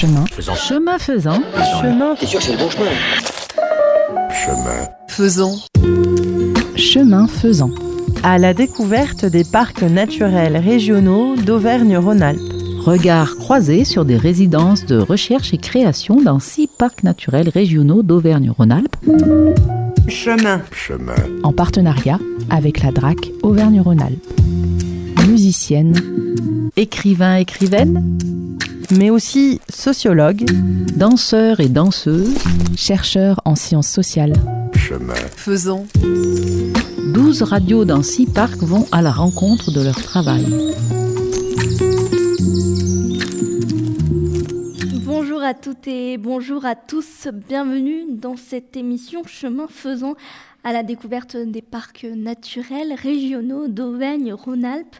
Chemin faisant. Chemin faisant. Chemin. T'es sûr c'est le bon chemin Chemin faisant. Chemin faisant. À la découverte des parcs naturels régionaux d'Auvergne-Rhône-Alpes. Regard croisé sur des résidences de recherche et création dans six parcs naturels régionaux d'Auvergne-Rhône-Alpes. Chemin. Chemin. En partenariat avec la DRAC Auvergne-Rhône-Alpes. Musicienne, écrivain, écrivaine, mais aussi sociologue, danseurs et danseuses, chercheurs en sciences sociales. Chemin faisant. 12 radios dans 6 parcs vont à la rencontre de leur travail. Bonjour à toutes et bonjour à tous, bienvenue dans cette émission Chemin faisant à la découverte des parcs naturels régionaux d'Auvergne-Rhône-Alpes.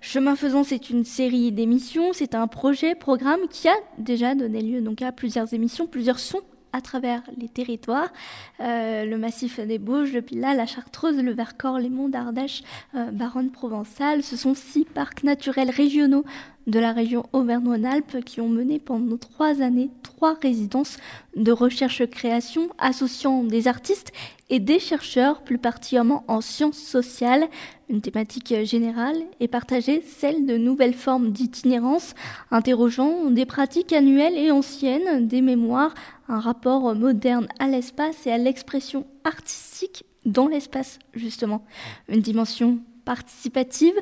Chemin faisant, c'est une série d'émissions, c'est un projet, programme qui a déjà donné lieu donc à plusieurs émissions, plusieurs sons à travers les territoires, euh, le massif des Bauges, le Pilat, la Chartreuse, le Vercors, les monts d'Ardèche, euh, Baronne provençale. Ce sont six parcs naturels régionaux de la région Auvergne-Rhône-Alpes qui ont mené pendant trois années trois résidences de recherche-création associant des artistes et des chercheurs, plus particulièrement en sciences sociales. Une thématique générale est partagée, celle de nouvelles formes d'itinérance, interrogeant des pratiques annuelles et anciennes, des mémoires, un rapport moderne à l'espace et à l'expression artistique dans l'espace, justement. Une dimension participative,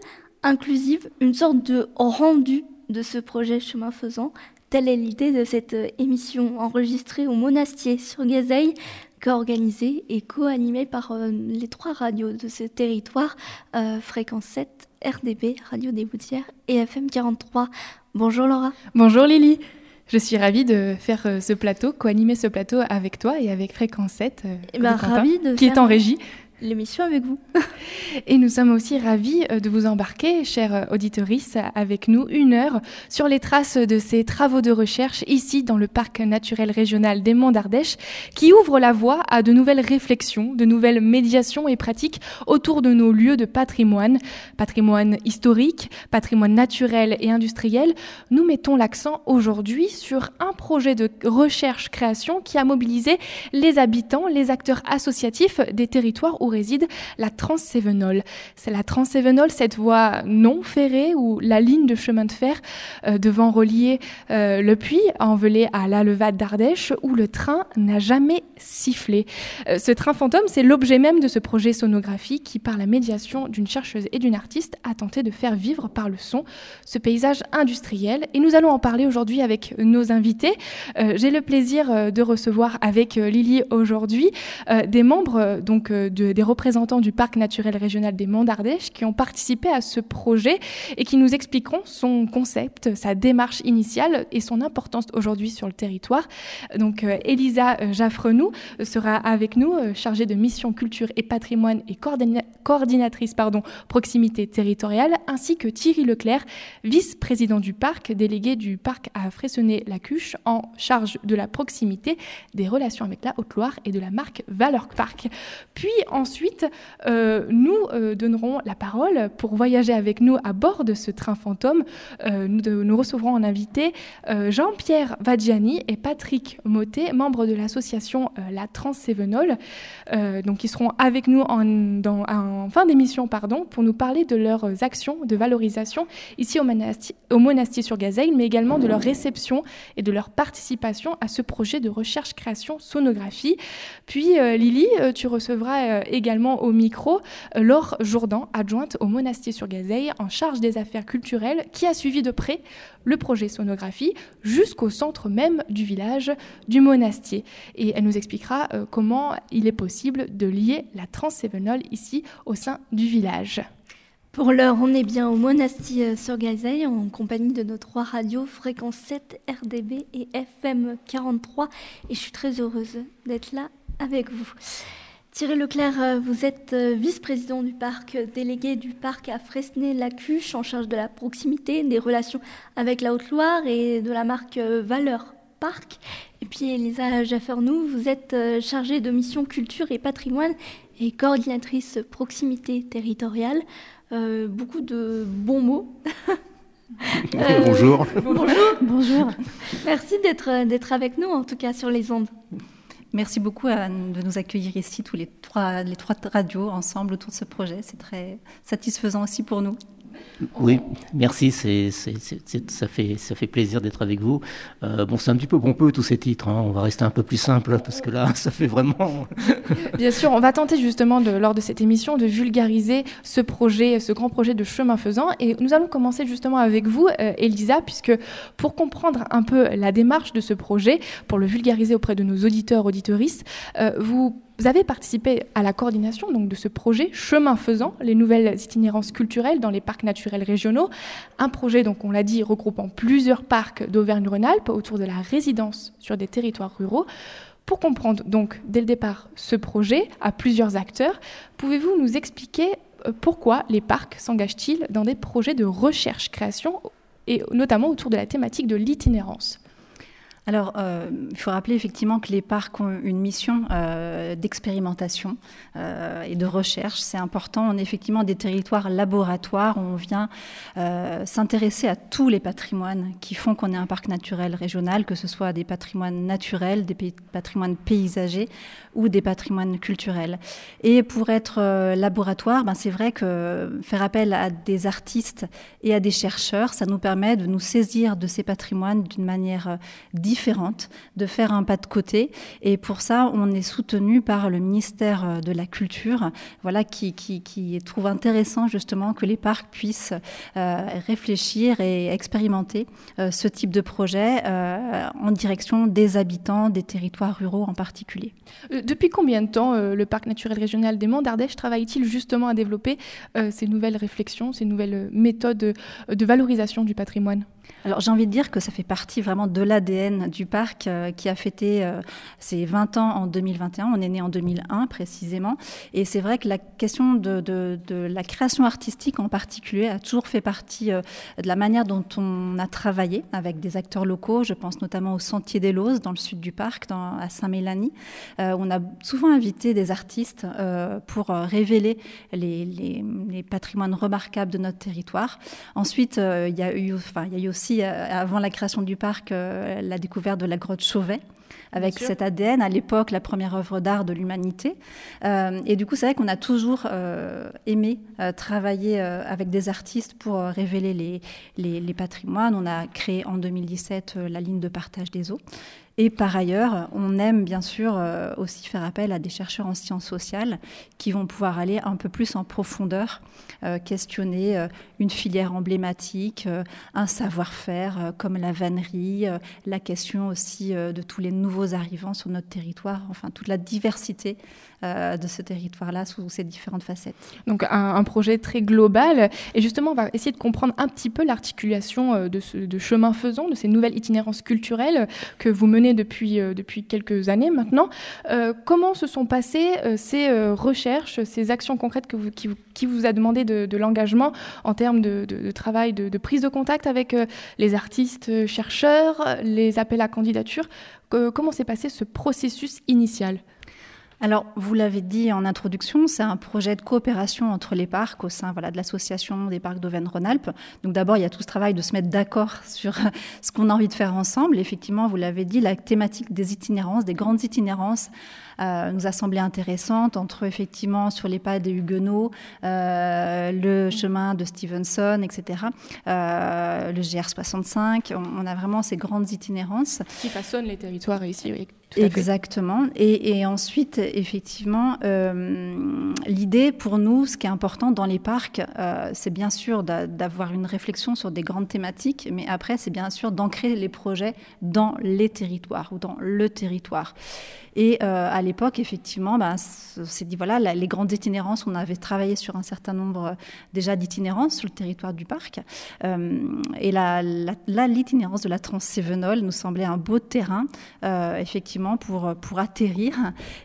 inclusive, une sorte de rendu de ce projet chemin faisant. Telle est l'idée de cette émission enregistrée au Monastier sur Gazeille, co-organisée et co-animée par euh, les trois radios de ce territoire, euh, Fréquence 7, RDB, Radio des Boutières et FM 43. Bonjour Laura. Bonjour Lily. Je suis ravie de faire euh, ce plateau, co-animer ce plateau avec toi et avec Fréquence 7, eh ben, ravie de qui est en régie l'émission avec vous. Et nous sommes aussi ravis euh, de vous embarquer, chers euh, auditorices, avec nous une heure sur les traces de ces travaux de recherche ici dans le parc naturel régional des Monts d'Ardèche, qui ouvre la voie à de nouvelles réflexions, de nouvelles médiations et pratiques autour de nos lieux de patrimoine, patrimoine historique, patrimoine naturel et industriel. Nous mettons l'accent aujourd'hui sur un projet de recherche-création qui a mobilisé les habitants, les acteurs associatifs des territoires où réside la Transévenol. C'est la Transévenol, cette voie non ferrée ou la ligne de chemin de fer euh, devant relier euh, le puits envelé à la levade d'Ardèche où le train n'a jamais sifflé. Euh, ce train fantôme, c'est l'objet même de ce projet sonographique qui, par la médiation d'une chercheuse et d'une artiste, a tenté de faire vivre par le son ce paysage industriel. Et nous allons en parler aujourd'hui avec nos invités. J'ai le plaisir de recevoir avec Lily aujourd'hui des membres donc de des représentants du parc naturel régional des Monts d'Ardèche qui ont participé à ce projet et qui nous expliqueront son concept, sa démarche initiale et son importance aujourd'hui sur le territoire. Donc euh, Elisa euh, Jaffrenou sera avec nous, euh, chargée de mission culture et patrimoine et coordinatrice pardon, proximité territoriale, ainsi que Thierry Leclerc, vice-président du parc, délégué du parc à Fressonnet-la-Cuche, en charge de la proximité, des relations avec la Haute-Loire et de la marque Valeur Park. Puis en ensuite, euh, nous euh, donnerons la parole pour voyager avec nous à bord de ce train fantôme. Euh, nous, recevrons en invité Jean-Pierre Vadjiani et Patrick Motet, membres de l'association La Transévenol, donc qui seront avec nous en, fin d'émission pardon, pour nous parler de leurs actions de valorisation ici au, Monastier, au Monastier sur Gazeille, mais également de leur réception et de leur participation à ce projet de recherche-création sonographie. Puis Lily, tu recevras également au micro euh, Laure Jourdan, adjointe au Monastier sur Gazeille, en charge des affaires culturelles, qui a suivi de près le projet sonographie jusqu'au centre même du village du Monastier. Et elle nous expliquera euh, comment il est possible de lier la transévenol ici au sein du village. Pour l'heure, on est bien au Monastier sur Gazeille en compagnie de nos trois radios Fréquence 7, RDB et FM 43 et je suis très heureuse d'être là avec vous. Thierry Leclerc, euh, vous êtes euh, vice-président du parc, euh, délégué du parc à Fresnay-Lacuche, en charge de la proximité, des relations avec la Haute-Loire et de la marque Valeur Parc. Et puis Elisa Jaffernou, vous êtes chargée de mission culture et patrimoine et coordinatrice proximité territoriale. beaucoup de bons mots. bonjour. Bonjour. Bonjour. Merci d'être avec nous, en tout cas, sur les ondes. Merci beaucoup de nous accueillir ici, tous les trois, les trois radios ensemble autour de ce projet. C'est très satisfaisant aussi pour nous. Oui, merci, ça, fait, ça fait plaisir d'être avec vous. Euh, bon, c'est un petit peu pompeux tous ces titres, hein. on va rester un peu plus simple parce que là, ça fait vraiment... Bien sûr, on va tenter justement lors de cette émission de vulgariser ce projet, ce grand projet de chemin faisant. Et nous allons commencer justement avec vous, euh, Elisa, puisque pour comprendre un peu la démarche de ce projet, pour le vulgariser auprès de nos auditeurs, auditorices, euh, vous vous avez participé à la coordination de ce projet Chemin faisant, les nouvelles itinérances culturelles dans les parcs naturels régionaux. Un projet, donc on l'a dit, regroupant plusieurs parcs d'Auvergne-Rhône-Alpes autour de la résidence sur des territoires ruraux. Pour comprendre donc dès le départ ce projet à plusieurs acteurs, pouvez-vous nous expliquer euh, pourquoi les parcs s'engagent-ils dans des projets de recherche-création et notamment autour de la thématique de l'itinérance? Alors, euh, il faut rappeler effectivement que les parcs ont une mission euh, d'expérimentation euh, et de recherche. C'est important. On est effectivement des territoires laboratoires où on vient s'intéresser à tous les patrimoines qui font qu'on est un parc naturel régional, que ce soit des patrimoines naturels, des patrimoines paysagers ou des patrimoines culturels. Et pour être laboratoire, ben c'est vrai que faire appel à des artistes et à des chercheurs, ça nous permet de nous saisir de ces patrimoines d'une manière différente différente, de faire un pas de côté. Et pour ça, on est soutenu par le ministère euh, de la Culture, voilà, qui, qui, trouve intéressant justement que les parcs puissent euh, réfléchir et expérimenter euh, ce type de projet en direction des habitants des territoires ruraux en particulier. Depuis combien de temps le parc naturel régional des Monts d'Ardèche travaille-t-il justement à développer ces nouvelles réflexions, ces nouvelles méthodes de valorisation du patrimoine? Alors j'ai envie de dire que ça fait partie vraiment de l'ADN du parc euh, qui a fêté euh, ses 20 ans en 2021. On est né en 2001 précisément. Et c'est vrai que la question de, la création artistique en particulier a toujours fait partie euh, de la manière dont on a travaillé avec des acteurs locaux. Je pense notamment au Sentier des Lozes dans le sud du parc, à Saint-Mélanie. on a souvent invité des artistes pour révéler les, patrimoines remarquables de notre territoire. Ensuite, il y a eu, enfin, il y a eu aussi avant la création du parc, la découverte de la grotte Chauvet avec cet ADN, à l'époque la première œuvre d'art de l'humanité. Euh, et du coup, c'est vrai qu'on a toujours aimé travailler avec des artistes pour révéler les, les, les, patrimoines. On a créé en 2017 la ligne de partage des eaux. Et par ailleurs, on aime bien sûr euh, aussi faire appel à des chercheurs en sciences sociales qui vont pouvoir aller un peu plus en profondeur, euh, questionner euh, une filière emblématique, un savoir-faire comme la vannerie, la question aussi de tous les nouveaux arrivants sur notre territoire, enfin toute la diversité de ce territoire-là sous ses différentes facettes. Donc un, projet très global. Et justement, on va essayer de comprendre un petit peu l'articulation de, ce, de chemin faisant, de ces nouvelles itinérances culturelles que vous menez depuis, euh, depuis quelques années maintenant. Euh, comment se sont passées euh, ces recherches, ces actions concrètes qui, vous a demandé de, l'engagement en termes de, travail, de, prise de contact avec les artistes, chercheurs, les appels à candidature? Comment s'est passé ce processus initial? Alors, vous l'avez dit en introduction, c'est un projet de coopération entre les parcs au sein de l'association des parcs d'Auvergne-Rhône-Alpes. Donc d'abord, il y a tout ce travail de se mettre d'accord sur ce qu'on a envie de faire ensemble. Effectivement, vous l'avez dit, la thématique des itinérances, des grandes itinérances, euh, nous a semblé intéressante entre effectivement sur les pas des Huguenots, euh, le chemin de Stevenson, etc., euh, le GR65. On, a vraiment ces grandes itinérances. Qui façonnent les territoires ici, oui. Exactement. Et, et, ensuite, effectivement, euh, l'idée pour nous, ce qui est important dans les parcs, euh, c'est bien sûr d'avoir une réflexion sur des grandes thématiques, mais après, c'est bien sûr d'ancrer les projets dans les territoires ou dans le territoire. Et euh, à l'époque, effectivement, on s'est dit, voilà, les grandes itinérances, on avait travaillé sur un certain nombre euh, déjà d'itinérances sur le territoire du parc. Euh, et là, l'itinérance de la Trans-Cévenol nous semblait un beau terrain, effectivement, pour, pour atterrir.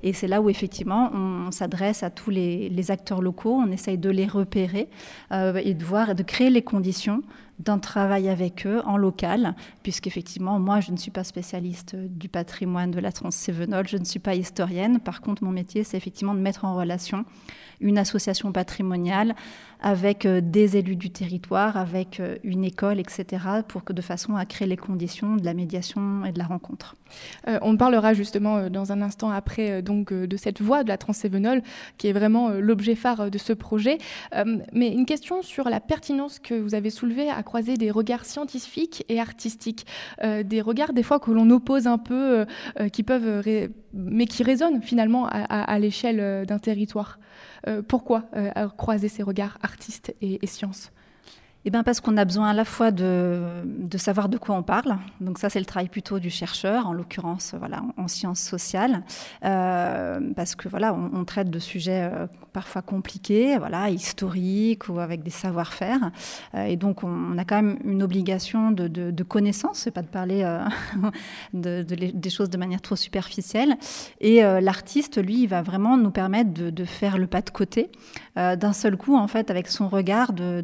Et c'est là où, effectivement, on, s'adresse à tous les, les, acteurs locaux, on essaye de les repérer et de voir et de créer les conditions d'un travail avec eux en local, puisqu'effectivement, moi, je ne suis pas spécialiste du patrimoine de la Trans-Cévenol, je ne suis pas historienne. Par contre, mon métier, c'est effectivement de mettre en relation une association patrimoniale, avec euh, des élus du territoire, avec euh, une école, etc., pour que de façon à créer les conditions de la médiation et de la rencontre. Euh, on parlera justement dans un instant après donc de cette voie de la transévenol, qui est vraiment l'objet phare de ce projet. mais une question sur la pertinence que vous avez soulevée à croiser des regards scientifiques et artistiques, des regards des fois que l'on oppose un peu, qui peuvent, mais qui résonnent finalement à l'échelle d'un territoire. Euh, pourquoi euh, croiser ces regards artistes et, et sciences? Eh bien parce qu'on a besoin à la fois de, de, savoir de quoi on parle. Donc ça, c'est le travail plutôt du chercheur, en l'occurrence voilà, en, sciences sociales, euh, parce que voilà, on, traite de sujets euh, parfois compliqués, voilà, historiques ou avec des savoir-faire. Euh, et donc on, a quand même une obligation de, de, de connaissance, c'est pas de parler de, des choses de manière trop superficielle. Et l'artiste, lui, il va vraiment nous permettre de, faire le pas de côté, d'un seul coup, en fait, avec son regard, de,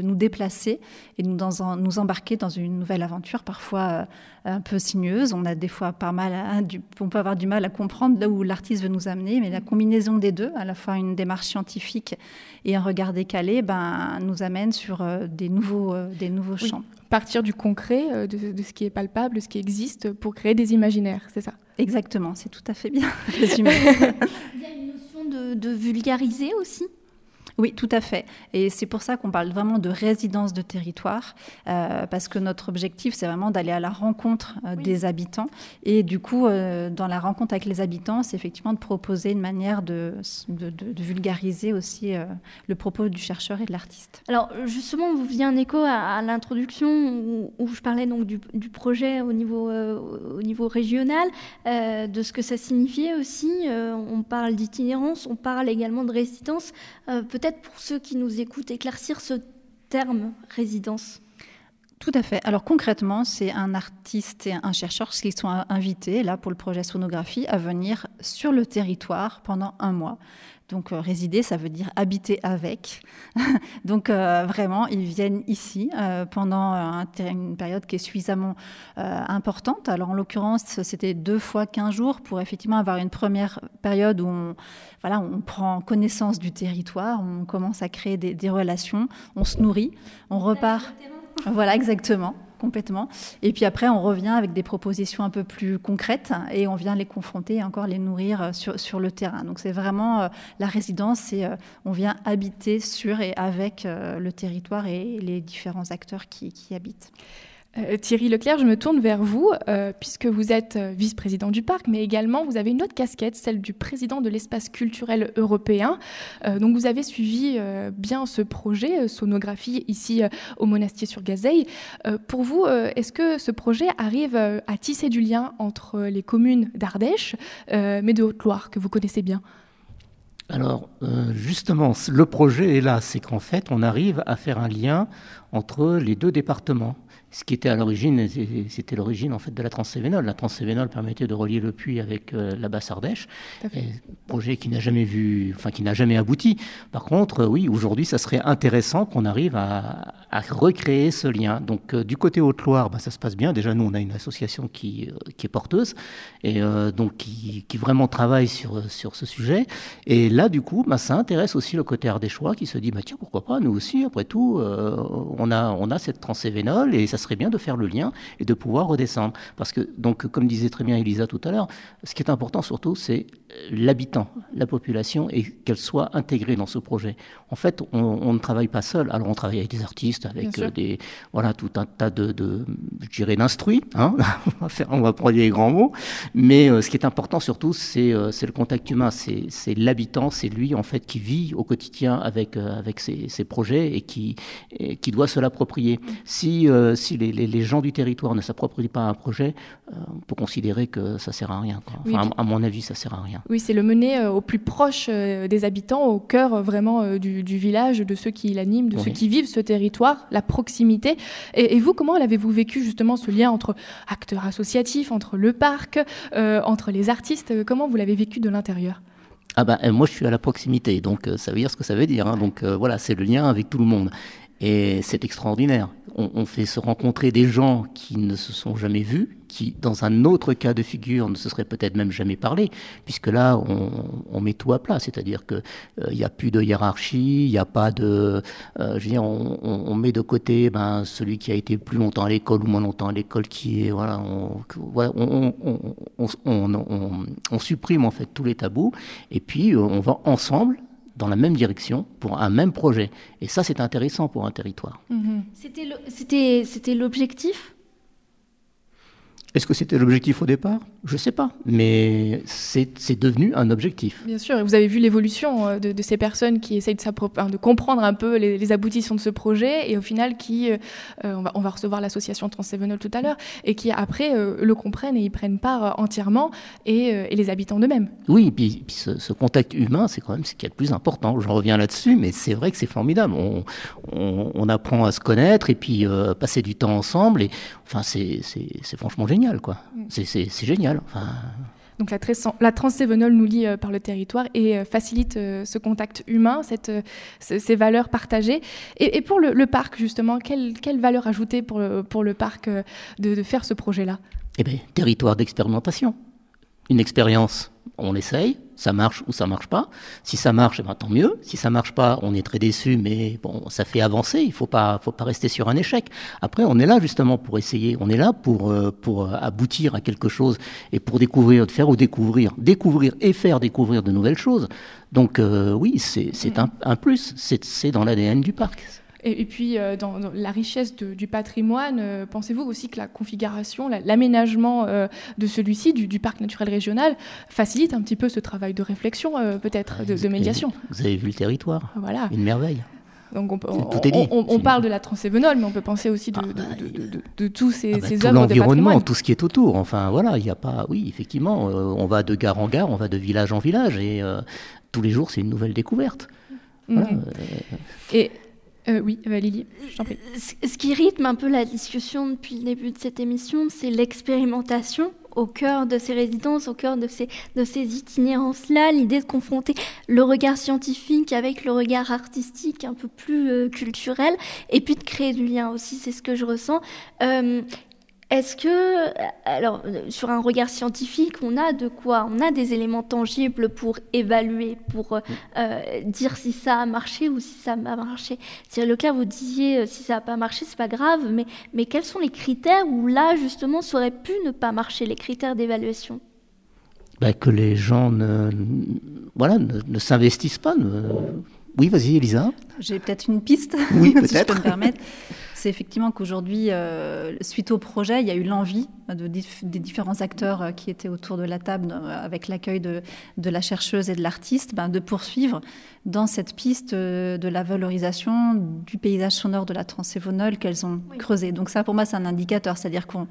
nous déplacer et nous, dans, nous embarquer dans une nouvelle aventure, parfois euh, un peu sinueuse. On a des fois pas mal, on peut avoir du mal à comprendre là où l'artiste veut nous amener, mais la combinaison des deux, à la fois une démarche scientifique et un regard décalé, ben, nous amène sur euh, des nouveaux, euh, des nouveaux champs. Partir du concret, de, de, ce qui est palpable, de ce qui existe, pour créer des imaginaires, c'est ça? Exactement, c'est tout à fait bien résumé. Il y a une notion de, de vulgariser aussi? Oui, tout à fait. Et c'est pour ça qu'on parle vraiment de résidence de territoire, euh, parce que notre objectif, c'est vraiment d'aller à la rencontre euh, des habitants. Et du coup, euh, dans la rencontre avec les habitants, c'est effectivement de proposer une manière de, de, vulgariser aussi le propos du chercheur et de l'artiste. Alors, justement, vous faisiez un écho à, l'introduction où, je parlais donc du, projet au niveau, au niveau régional, de ce que ça signifiait aussi. on parle d'itinérance, on parle également de résidence. Peut-être pour ceux qui nous écoutent éclaircir ce terme résidence tout à fait. Alors concrètement, c'est un artiste et un chercheur qui sont invités, là, pour le projet Sonographie, à venir sur le territoire pendant un mois. Donc euh, résider, ça veut dire habiter avec. Donc euh, vraiment, ils viennent ici euh, pendant une période qui est suffisamment importante. Alors en l'occurrence, c'était deux fois 15 jours pour effectivement avoir une première période où on, voilà, on prend connaissance du territoire, on commence à créer des, des relations, on se nourrit, on repart. Voilà, exactement complètement. Et puis après, on revient avec des propositions un peu plus concrètes et on vient les confronter et encore les nourrir euh, sur, sur le terrain. Donc c'est vraiment euh, la résidence, c'est euh, on vient habiter sur et avec le territoire et les différents acteurs qui, qui habitent. Euh, Thierry Leclerc, je me tourne vers vous, euh, puisque vous êtes euh, vice-président du parc, mais également vous avez une autre casquette, celle du président de l'espace culturel européen. donc vous avez suivi bien ce projet, sonographie, ici au Monastier sur Gazeille. pour vous, est-ce que ce projet arrive à tisser du lien entre les communes d'Ardèche, mais de Haute-Loire, que vous connaissez bien? Alors, justement, le projet est là, c'est qu'en fait, on arrive à faire un lien entre les deux départements ce qui était à l'origine, c'était l'origine en fait de la Transcévénole. La Transcévénole permettait de relier le puits avec euh, la basse Ardèche, projet qui n'a jamais vu, enfin qui n'a jamais abouti. Par contre, oui, aujourd'hui, ça serait intéressant qu'on arrive à, recréer ce lien. Donc, euh, du côté Haute-Loire, bah, ça se passe bien. Déjà, nous, on a une association qui, euh, qui est porteuse et donc qui, qui, vraiment travaille sur sur ce sujet. Et là, du coup, bah, ça intéresse aussi le côté ardéchois qui se dit, bah tiens, pourquoi pas, nous aussi, après tout, on a on a cette Transcévénole et ça serait bien de faire le lien et de pouvoir redescendre. Parce que, donc, comme disait très bien Elisa tout à l'heure, ce qui est important surtout, c'est l'habitant, la population, et qu'elle soit intégrée dans ce projet. En fait, on, ne travaille pas seul. Alors, on travaille avec des artistes, avec euh, des, voilà, tout un tas de, de je dirais, d'instruits. Hein on, va faire, on va prendre les grands mots. Mais euh, ce qui est important surtout, c'est euh, le contact humain. C'est l'habitant, c'est lui, en fait, qui vit au quotidien avec, avec ses, ses, projets et qui, qui doit se l'approprier. Si, si les, les, gens du territoire ne s'approprient pas un projet, on peut considérer que ça sert à rien. Enfin, à, mon avis, ça sert à rien. Oui, c'est le mener euh, au plus proche euh, des habitants, au cœur euh, vraiment du, village, de ceux qui l'animent, de ceux qui vivent ce territoire, la proximité. Et, vous, comment l'avez-vous vécu justement ce lien entre acteurs associatifs, entre le parc, entre les artistes Comment vous l'avez vécu de l'intérieur? Ah ben, moi je suis à la proximité, donc ça veut dire ce que ça veut dire. Hein. donc voilà, c'est le lien avec tout le monde. Et c'est extraordinaire. On, fait se rencontrer des gens qui ne se sont jamais vus, qui, dans un autre cas de figure, ne se seraient peut-être même jamais parlé, puisque là, on, met tout à plat. C'est-à-dire qu'il euh, n'y a plus de hiérarchie, il n'y a pas de. Euh, je veux dire, on, met de côté ben, celui qui a été plus longtemps à l'école ou moins longtemps à l'école, qui est. Voilà, on supprime en fait tous les tabous, et puis euh, on va ensemble dans la même direction pour un même projet. Et ça, c'est intéressant pour un territoire. Mhm. C'était l'objectif est-ce que c'était l'objectif au départ? Je ne sais pas, mais c'est devenu un objectif. Bien sûr, et vous avez vu l'évolution euh, de, ces personnes qui essayent de, de comprendre un peu les, aboutissements de ce projet, et au final, qui, euh, on, va, on, va, recevoir l'association Transsevenol tout à l'heure, et qui après euh, le comprennent et y prennent part entièrement, et, les habitants d'eux-mêmes. Oui, et puis, ce, contact humain, c'est quand même ce qui est le plus important. Je reviens là-dessus, mais c'est vrai que c'est formidable. On, on, apprend à se connaître, et puis passer du temps ensemble, et enfin, c'est franchement génial génial, quoi. Mm. C'est génial. Enfin... Donc la, la transévenol nous lie euh, par le territoire et euh, facilite euh, ce contact humain, cette, ces valeurs partagées. Et, pour le, parc, justement, quelle, quelle, valeur ajoutée pour le, pour le parc de, de faire ce projet-là? Eh bien, territoire d'expérimentation. Une expérience, on essaye, ça marche ou ça marche pas. Si ça marche, eh ben, tant mieux. Si ça marche pas, on est très déçu, mais bon, ça fait avancer. Il faut pas, faut pas rester sur un échec. Après, on est là justement pour essayer. On est là pour euh, pour aboutir à quelque chose et pour découvrir, faire ou découvrir, découvrir et faire découvrir de nouvelles choses. Donc euh, oui, c'est un, un plus. C'est dans l'ADN du parc. Et, puis, euh, dans, la richesse du patrimoine, euh, pensez-vous aussi que la configuration, l'aménagement euh, de celui-ci, du, parc naturel régional, facilite un petit peu ce travail de réflexion, peut-être, de, médiation? Vous avez vu le territoire Voilà. Une merveille. Donc on, on, parle de la Transévenole, mais on peut penser aussi de, ah bah, de, tous ces, ah bah, tout l'environnement, tout ce qui est autour. Enfin voilà, il n'y a pas. Oui, effectivement, on va de gare en gare, on va de village en village, et tous les jours c'est une nouvelle découverte. Mhm. Et euh, oui, Lily, j'en prie. Ce qui rythme un peu la discussion depuis le début de cette émission, c'est l'expérimentation au cœur de ces résidences, au cœur de ces, itinérances-là, l'idée de confronter le regard scientifique avec le regard artistique un peu plus euh, culturel, et puis de créer du lien aussi, c'est ce que je ressens. Euh, est-ce que, alors, sur un regard scientifique, on a de quoi On a des éléments tangibles pour évaluer, pour euh, euh, dire si ça a marché ou si ça n'a pas marché? Le cas, vous disiez euh, si ça n'a pas marché, c'est pas grave, mais, mais quels sont les critères où là, justement, ça aurait pu ne pas marcher, les critères d'évaluation? Bah, Que les gens ne, voilà, ne, s'investissent pas. Oui, vas-y, Elisa. J'ai peut-être une piste, oui, si je peux me permettre c'est effectivement qu'aujourd'hui, euh, suite au projet, il y a eu l'envie des différents acteurs euh, qui étaient autour de la table euh, avec l'accueil de, la chercheuse et de l'artiste, ben, de poursuivre dans cette piste de la valorisation du paysage sonore de la Transévonole qu'elles ont creusé. Donc ça, pour moi, c'est un indicateur, c'est-à-dire qu'on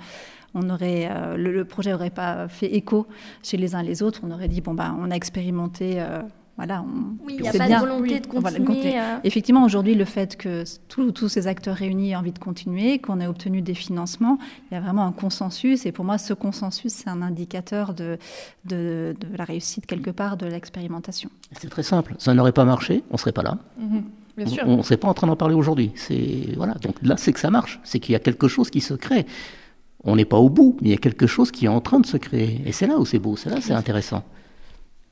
aurait, le, projet n'aurait pas fait écho chez les uns les autres. On aurait dit bon ben, on a expérimenté voilà, oui, il n'y a pas de volonté de continuer. Euh. Effectivement, aujourd'hui, le fait que tous ces acteurs réunis aient envie de continuer, qu'on ait obtenu des financements, il y a vraiment un consensus. Et pour moi, ce consensus, c'est un indicateur de, de, la réussite, quelque part, de l'expérimentation. C'est très simple. Ça n'aurait pas marché, on ne serait pas là. Mhm. Bien sûr. On ne serait pas en train d'en parler aujourd'hui. Voilà. Donc là, c'est que ça marche. C'est qu'il y a quelque chose qui se crée. On n'est pas au bout, mais il y a quelque chose qui est en train de se créer. Et c'est là où c'est beau, c'est là c'est intéressant.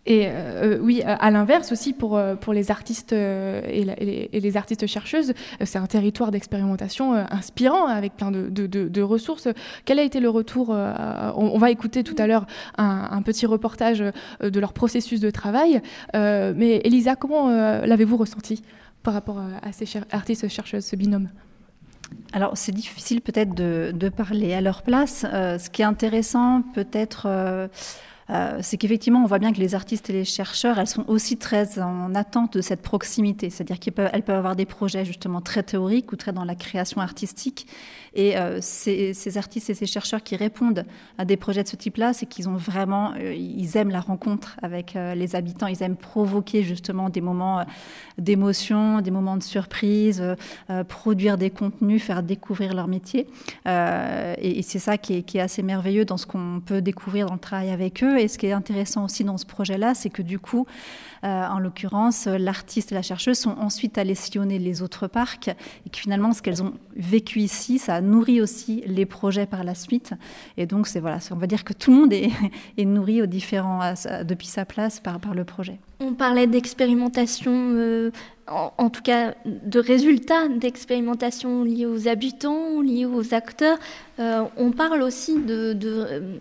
Et euh, oui, à l'inverse aussi pour, euh, pour les artistes euh, et, les artistes chercheuses, c'est un territoire d'expérimentation inspirant avec plein de, de, ressources. Quel a été le retour on, va écouter tout à l'heure un, petit reportage de leur processus de travail. mais Elisa, comment l'avez-vous ressenti par rapport à ces artistes chercheuses, ce binôme? Alors, c'est difficile peut-être de, parler à leur place. ce qui est intéressant, peut-être euh, c'est qu'effectivement, on voit bien que les artistes et les chercheurs, elles sont aussi très en attente de cette proximité. C'est-à-dire qu'elles peuvent, peuvent avoir des projets justement très théoriques ou très dans la création artistique. Et euh, ces, artistes et ces chercheurs qui répondent à des projets de ce type-là, c'est qu'ils ont vraiment, euh, ils aiment la rencontre avec les habitants, ils aiment provoquer justement des moments d'émotion, des moments de surprise, produire des contenus, faire découvrir leur métier. et, c'est ça qui est, assez merveilleux dans ce qu'on peut découvrir dans le travail avec eux. Et ce qui est intéressant aussi dans ce projet-là, c'est que du coup, euh, en l'occurrence, l'artiste et la chercheuse sont ensuite allés sillonner les autres parcs et que finalement, ce qu'elles ont vécu ici, ça a nourri aussi les projets par la suite. Et donc, c'est voilà, on va dire que tout le monde est, nourri aux différents, depuis sa place par le projet. On parlait d'expérimentation, euh, en, tout cas de résultats d'expérimentation liés aux habitants, liés aux acteurs. Euh, on parle aussi de... Euh,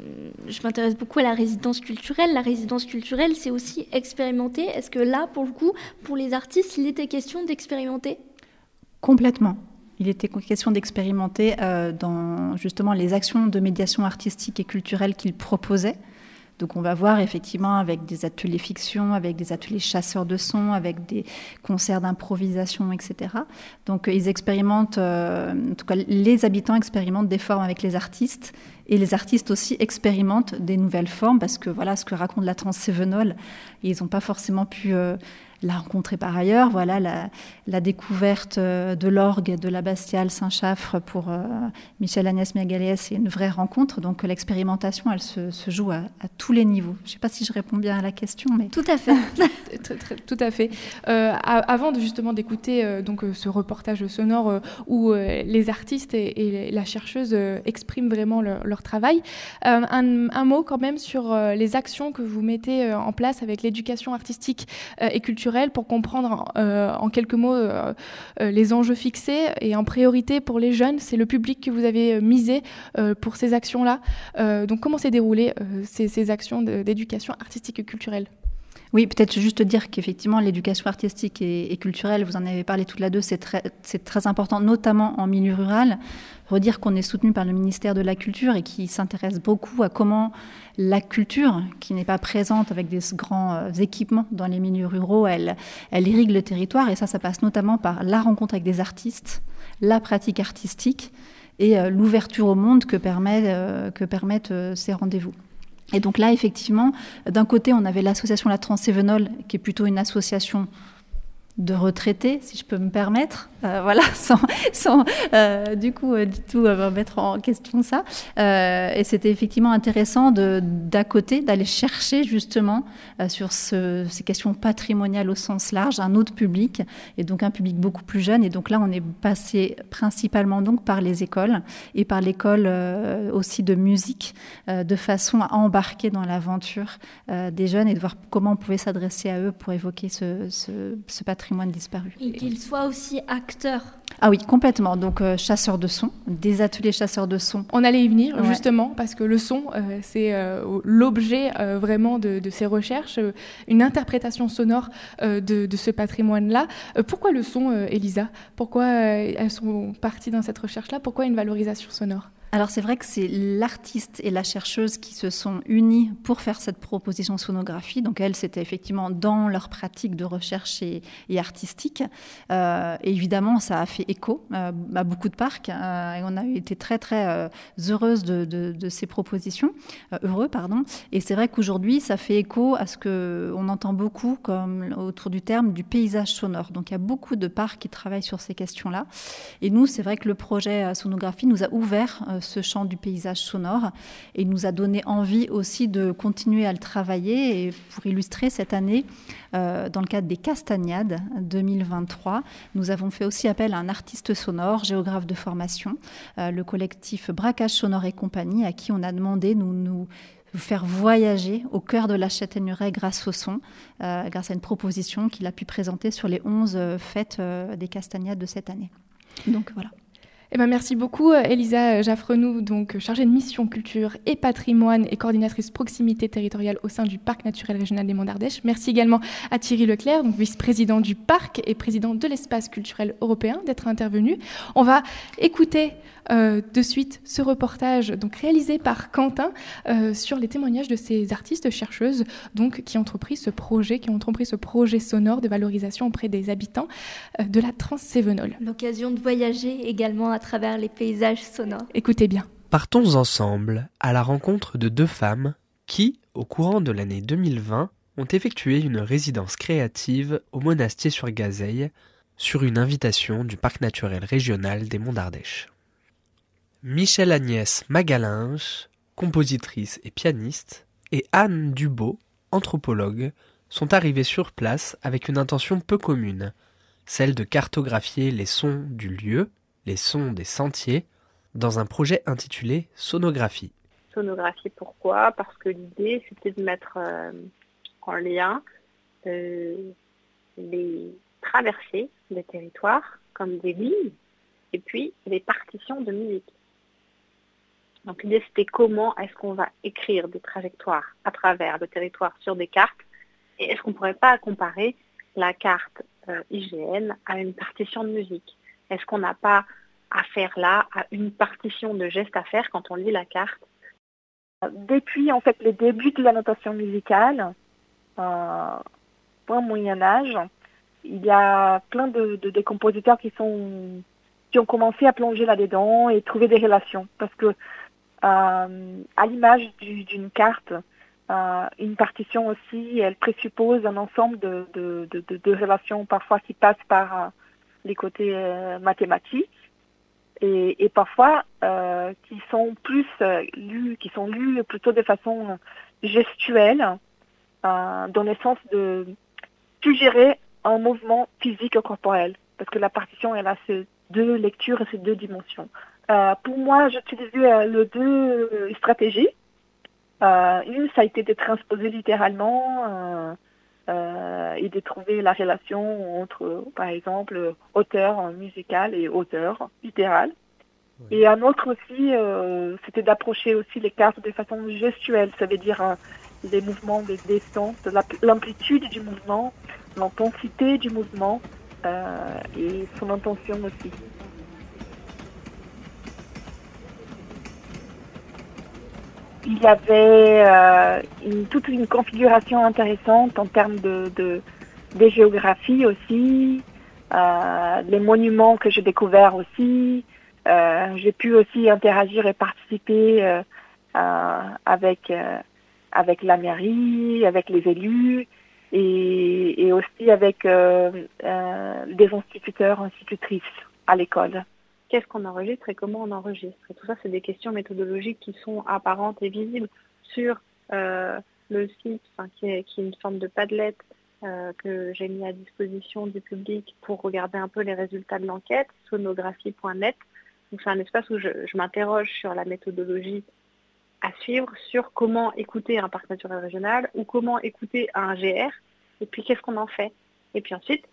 je m'intéresse beaucoup à la résidence culturelle. La résidence culturelle, c'est aussi expérimenter. Est-ce que là, pour le coup, pour les artistes, il était question d'expérimenter? Complètement. Il était question d'expérimenter dans justement les actions de médiation artistique et culturelle qu'ils proposaient. Donc on va voir effectivement avec des ateliers fiction, avec des ateliers chasseurs de sons, avec des concerts d'improvisation, etc. Donc ils expérimentent, euh, en tout cas les habitants expérimentent des formes avec les artistes et les artistes aussi expérimentent des nouvelles formes parce que voilà ce que raconte la transévenole, ils n'ont pas forcément pu euh, l'a rencontré par ailleurs. Voilà la, découverte euh, de l'orgue de la Bastiale Saint-Chaffre pour euh, Michel Agnès Megalès, c'est une vraie rencontre. Donc l'expérimentation, elle se, joue à, tous les niveaux. Je ne sais pas si je réponds bien à la question, mais tout à fait, tout à fait. Euh, avant de justement d'écouter donc ce reportage sonore où les artistes et, la chercheuse expriment vraiment leur, travail, un, un, mot quand même sur les actions que vous mettez en place avec l'éducation artistique et culturelle pour comprendre euh, en quelques mots euh, euh, les enjeux fixés et en priorité pour les jeunes, c'est le public que vous avez misé pour ces actions-là. donc comment s'est déroulé ces, actions d'éducation artistique et culturelle? Oui, peut-être juste dire qu'effectivement, l'éducation artistique et, culturelle, vous en avez parlé toutes les deux, c'est très, important, notamment en milieu rural. Redire qu'on est soutenu par le ministère de la Culture et qui s'intéresse beaucoup à comment la culture, qui n'est pas présente avec des grands euh, équipements dans les milieux ruraux, elle, irrigue le territoire. Et ça, ça passe notamment par la rencontre avec des artistes, la pratique artistique et euh, l'ouverture au monde que, euh, que permettent ces rendez-vous. Et donc là, effectivement, d'un côté, on avait l'association La Transévenole, qui est plutôt une association de retraités, si je peux me permettre, euh, voilà, sans, sans euh, du coup euh, du tout mettre en question ça. et c'était effectivement intéressant d'à côté d'aller chercher justement sur ce, ces questions patrimoniales au sens large un autre public et donc un public beaucoup plus jeune. Et donc là, on est passé principalement donc par les écoles et par l'école aussi de musique, de façon à embarquer dans l'aventure des jeunes et de voir comment on pouvait s'adresser à eux pour évoquer ce, ce patrimoine disparu. Et qu'il soit aussi acteur. Ah oui, complètement. Donc euh, chasseur de son, des ateliers chasseurs de son. On allait y venir justement parce que le son, euh, c'est euh, l'objet vraiment de, ces recherches, une interprétation sonore de, de, ce patrimoine-là. pourquoi le son, Elisa? Pourquoi elles sont parties dans cette recherche-là? Pourquoi une valorisation sonore? Alors c'est vrai que c'est l'artiste et la chercheuse qui se sont unis pour faire cette proposition sonographie. Donc elles, c'était effectivement dans leur pratique de recherche et, artistique. Euh, évidemment, ça a fait écho euh, à beaucoup de parcs euh, et on a été très très heureuse de, ces propositions, heureux pardon. Et c'est vrai qu'aujourd'hui, ça fait écho à ce que on entend beaucoup comme autour du terme du paysage sonore. Donc il y a beaucoup de parcs qui travaillent sur ces questions-là. Et nous, c'est vrai que le projet sonographie nous a ouvert ce champ du paysage sonore et nous a donné envie aussi de continuer à le travailler. Et pour illustrer cette année, euh, dans le cadre des Castagnades 2023, nous avons fait aussi appel à un artiste sonore, géographe de formation, euh, le collectif Braquage Sonore et compagnie, à qui on a demandé nous nous faire voyager au cœur de la châtaigneraie grâce au son, euh, grâce à une proposition qu'il a pu présenter sur les 11 fêtes des Castagnades de cette année. Donc voilà. Eh ben, merci beaucoup, euh, Elisa Jaffrenou, donc chargée de mission culture et patrimoine et coordinatrice proximité territoriale au sein du Parc naturel régional des Monts d'Ardèche. Merci également à Thierry Leclerc, donc vice-président du parc et président de l'espace culturel européen, d'être intervenu. On va écouter euh, de suite ce reportage donc réalisé par Quentin euh, sur les témoignages de ces artistes chercheuses donc qui ont entrepris ce projet, qui ont entrepris ce projet sonore de valorisation auprès des habitants euh, de la Trans-Sévenol. L'occasion de voyager également à travers les paysages sonores. Écoutez bien. Partons ensemble à la rencontre de deux femmes qui, au courant de l'année 2020, ont effectué une résidence créative au monastier sur Gazeille sur une invitation du parc naturel régional des Monts d'Ardèche. Michel Agnès Magalinge, compositrice et pianiste, et Anne Dubo, anthropologue, sont arrivés sur place avec une intention peu commune, celle de cartographier les sons du lieu, les sons des sentiers, dans un projet intitulé Sonographie. Sonographie pourquoi? Parce que l'idée c'était de mettre euh, en lien euh, les traversées des territoires comme des lignes et puis les partitions de musique. Donc l'idée c'était comment est-ce qu'on va écrire des trajectoires à travers le territoire sur des cartes et est-ce qu'on ne pourrait pas comparer la carte euh, IGN à une partition de musique? Est-ce qu'on n'a pas affaire là à une partition de gestes à faire quand on lit la carte Depuis en fait les débuts de la notation musicale, euh, au Moyen Âge, il y a plein de, compositeurs qui ont commencé à plonger là-dedans et trouver des relations. Parce que euh, à l'image d'une carte, euh, une partition aussi, elle présuppose un ensemble de, relations parfois qui passent par euh, les côtés mathématiques et, parfois qui sont plus lus, qui sont lus plutôt de façon gestuelle, dans le sens de suggérer un mouvement physique corporel, parce que la partition elle a ces deux lectures et ces deux dimensions. Euh, pour moi, j'utilise euh, les deux euh, stratégies. une, ça a été de transposer littéralement et de trouver la relation entre, par exemple, auteur musical et auteur littéral. Et un autre aussi, c'était d'approcher aussi les cartes de façon gestuelle, ça veut dire les mouvements des, des sons, l'amplitude du mouvement, l'intensité du mouvement et son intention aussi. Il y avait euh, toute une configuration intéressante en termes de, de, géographie aussi, euh, les monuments que j'ai découverts aussi. Euh, j'ai pu aussi interagir et participer avec avec la mairie, avec les élus et, et aussi avec des instituteurs, institutrices à l'école qu'est-ce qu'on enregistre et comment on enregistre. Et tout ça, c'est des questions méthodologiques qui sont apparentes et visibles sur euh, le site, qui, est, une forme de Padlet euh, que j'ai mis à disposition du public pour regarder un peu les résultats de l'enquête, sonographie.net. C'est un espace où je, m'interroge sur la méthodologie à suivre, sur comment écouter un parc naturel régional ou comment écouter un GR, et puis qu'est-ce qu'on en fait. Et puis ensuite,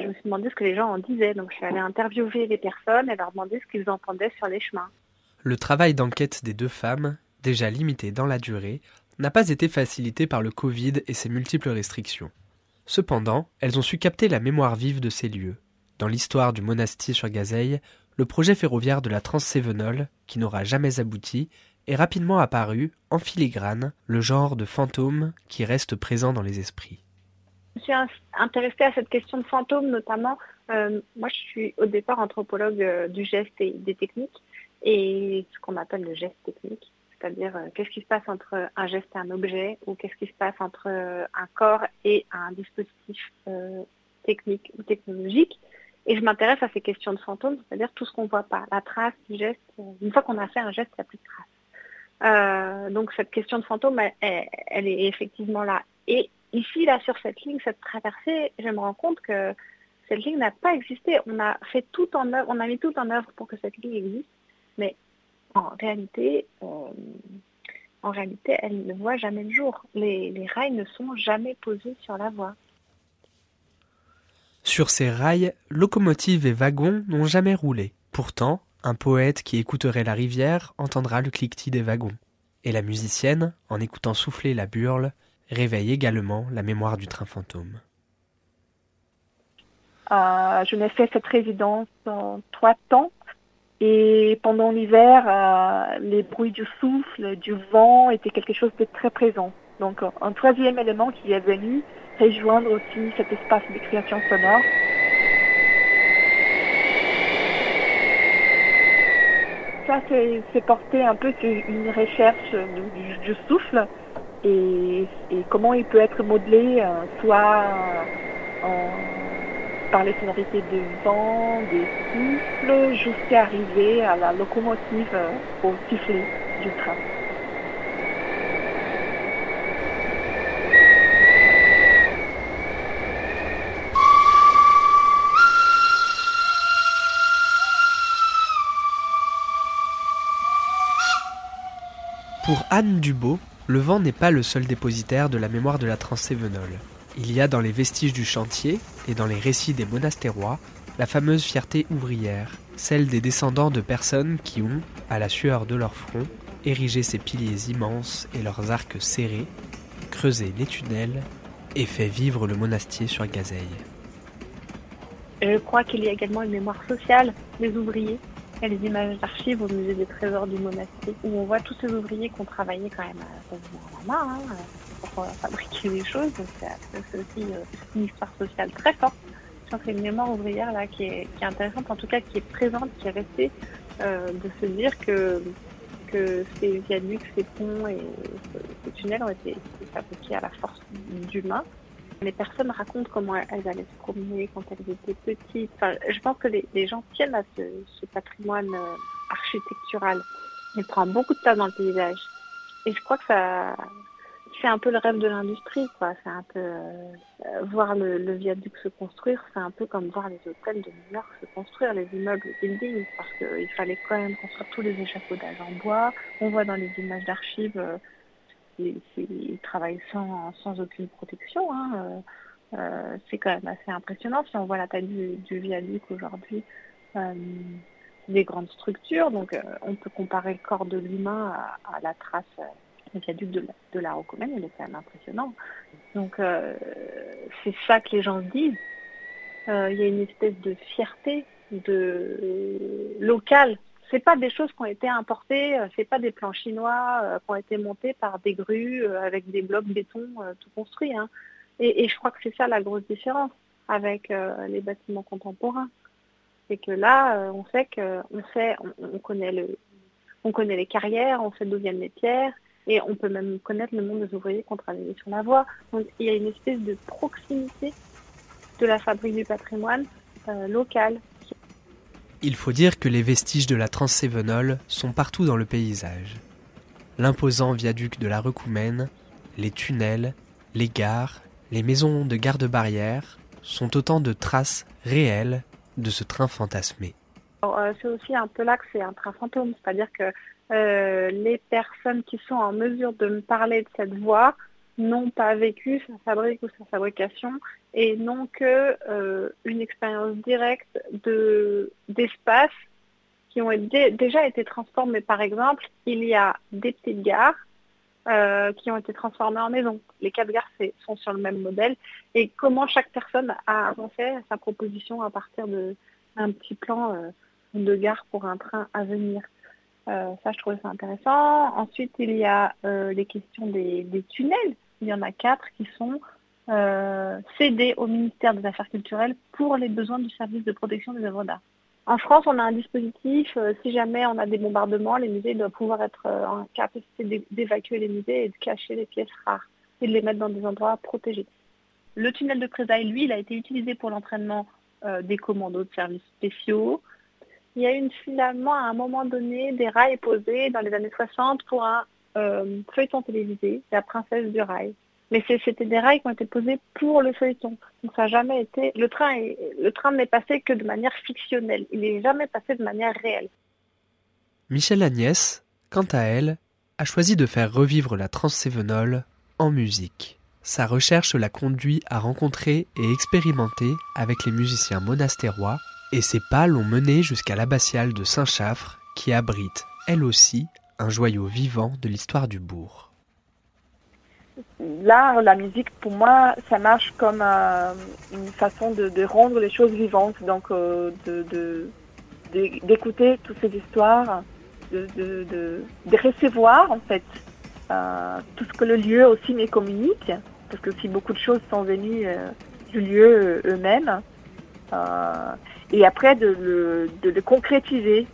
je me suis demandé ce que les gens en disaient. Donc je suis allée interviewer les personnes et leur demander ce qu'ils entendaient sur les chemins. Le travail d'enquête des deux femmes, déjà limité dans la durée, n'a pas été facilité par le Covid et ses multiples restrictions. Cependant, elles ont su capter la mémoire vive de ces lieux. Dans l'histoire du monastique sur Gazeille, le projet ferroviaire de la Transsévenole, qui n'aura jamais abouti, est rapidement apparu, en filigrane, le genre de fantôme qui reste présent dans les esprits. Je me suis intéressée à cette question de fantômes notamment. Euh, moi, je suis au départ anthropologue euh, du geste et des techniques et ce qu'on appelle le geste technique, c'est-à-dire euh, qu'est-ce qui se passe entre un geste et un objet ou qu'est-ce qui se passe entre un corps et un dispositif technique ou technologique. Et je m'intéresse à ces questions de fantômes, c'est-à-dire tout ce qu'on ne voit pas, la trace du geste. Une fois qu'on a fait un geste, il n'y a plus de trace. donc cette question de fantôme, elle, elle est effectivement là. Et Ici, là, sur cette ligne, cette traversée, je me rends compte que cette ligne n'a pas existé. On a fait tout en œuvre, on a mis tout en œuvre pour que cette ligne existe, mais en réalité, euh, en réalité, elle ne voit jamais le jour. Les, les rails ne sont jamais posés sur la voie. Sur ces rails, locomotives et wagons n'ont jamais roulé. Pourtant, un poète qui écouterait la rivière entendra le cliquetis des wagons. Et la musicienne, en écoutant souffler la burle, réveille également la mémoire du train fantôme. Euh, je n'ai fait cette résidence en trois temps et pendant l'hiver, euh, les bruits du souffle, du vent étaient quelque chose de très présent. Donc un troisième élément qui est venu rejoindre aussi cet espace de création sonore. Ça, c'est porté un peu sur une recherche du souffle et, comment il peut être modelé, euh, soit euh, par les sonorités de vent, des siffles, jusqu'à arriver à la locomotive euh, au sifflet du train. Pour Anne Dubot, le vent n'est pas le seul dépositaire de la mémoire de la Transévenole. Il y a dans les vestiges du chantier et dans les récits des monastérois la fameuse fierté ouvrière, celle des descendants de personnes qui ont, à la sueur de leur front, érigé ces piliers immenses et leurs arcs serrés, creusé les tunnels et fait vivre le monastier sur Gazeille. Je crois qu'il y a également une mémoire sociale des ouvriers. A les images d'archives au musée des trésors du monastère où on voit tous ces ouvriers qui ont travaillé quand même à, la main hein, pour fabriquer des choses. Donc c'est aussi euh, une histoire sociale très forte. Je pense y a une mémoire ouvrière là qui est, intéressante, en tout cas qui est présente, qui est restée, euh, de se dire que que ces viaducs, ces ponts et ces tunnels ont été fabriqués à la force d'humains les personnes racontent comment elles allaient se promener quand elles étaient petites. je pense que les, gens tiennent à ce, patrimoine euh, architectural. Il prend beaucoup de place dans le paysage. Et je crois que ça, c'est un peu le rêve de l'industrie, quoi. C'est un peu euh, voir le, viaduc se construire, c'est un peu comme voir les hôtels de New York se construire, les immeubles, les buildings, parce qu'il fallait quand même construire tous les échafaudages en bois. On voit dans les images d'archives euh, ils travaillent sans, sans aucune protection. Hein. Euh, euh, c'est quand même assez impressionnant si on voit la taille du, viaduc aujourd'hui. Euh, des grandes structures, donc on peut comparer le corps de l'humain à, la trace du viaduc de la, Rocomène, il est quand même impressionnant. Donc c'est ça que les gens disent. Il y a une espèce de fierté de locale c'est pas des choses qui ont été importées, euh, c'est pas des plans chinois euh, qui ont été montés par des grues euh, avec des blocs béton tout construits. Hein. Et, je crois que c'est ça la grosse différence avec les bâtiments contemporains. C'est que là, on sait que on sait, on, connaît le, on connaît les carrières, on sait d'où viennent les pierres, et on peut même connaître le monde des ouvriers qui ont travaillé sur la voie. Il y a une espèce de proximité de la fabrique du patrimoine local il faut dire que les vestiges de la Transévenole sont partout dans le paysage. L'imposant viaduc de la Recoumaine, les tunnels, les gares, les maisons de garde-barrière sont autant de traces réelles de ce train fantasmé. Euh, c'est aussi un peu là que c'est un train fantôme, c'est-à-dire que euh, les personnes qui sont en mesure de me parler de cette voie n'ont pas vécu sa fabrique ou sa fabrication et n'ont que euh, une expérience directe de d'espaces qui ont déjà été transformés. Par exemple, il y a des petites gares euh, qui ont été transformées en maisons. Les quatre gares sont sur le même modèle. Et comment chaque personne a avancé sa proposition à partir d'un petit plan euh, de gare pour un train à venir. Ça, je trouvais ça intéressant. Ensuite, il y a les questions des, tunnels. Il y en a quatre qui sont euh, cédé au ministère des Affaires culturelles pour les besoins du service de protection des œuvres d'art. En France, on a un dispositif, euh, si jamais on a des bombardements, les musées doivent pouvoir être euh, en capacité d'évacuer les musées et de cacher les pièces rares et de les mettre dans des endroits protégés. Le tunnel de Crézaille, lui, il a été utilisé pour l'entraînement des commandos de services spéciaux. Il y a eu finalement, à un moment donné, des rails posés dans les années 60 pour un feuilleton télévisé, La Princesse du Rail. Mais c'était des rails qui ont été posés pour le feuilleton. Ça n'a jamais été. Le train, le train n'est passé que de manière fictionnelle. Il n'est jamais passé de manière réelle. Michel Agnès, quant à elle, a choisi de faire revivre la Transévenole en musique. Sa recherche l'a conduit à rencontrer et expérimenter avec les musiciens monastérois, et ses pas l'ont mené jusqu'à l'abbatiale de Saint-Chaffre, qui abrite, elle aussi, un joyau vivant de l'histoire du bourg. L'art, la musique, pour moi, ça marche comme euh, une façon de, rendre les choses vivantes, donc euh, d'écouter toutes ces histoires, de, recevoir en fait euh, tout ce que le lieu aussi me communique, parce que si beaucoup de choses sont venues du lieu eux-mêmes, et après de le, concrétiser.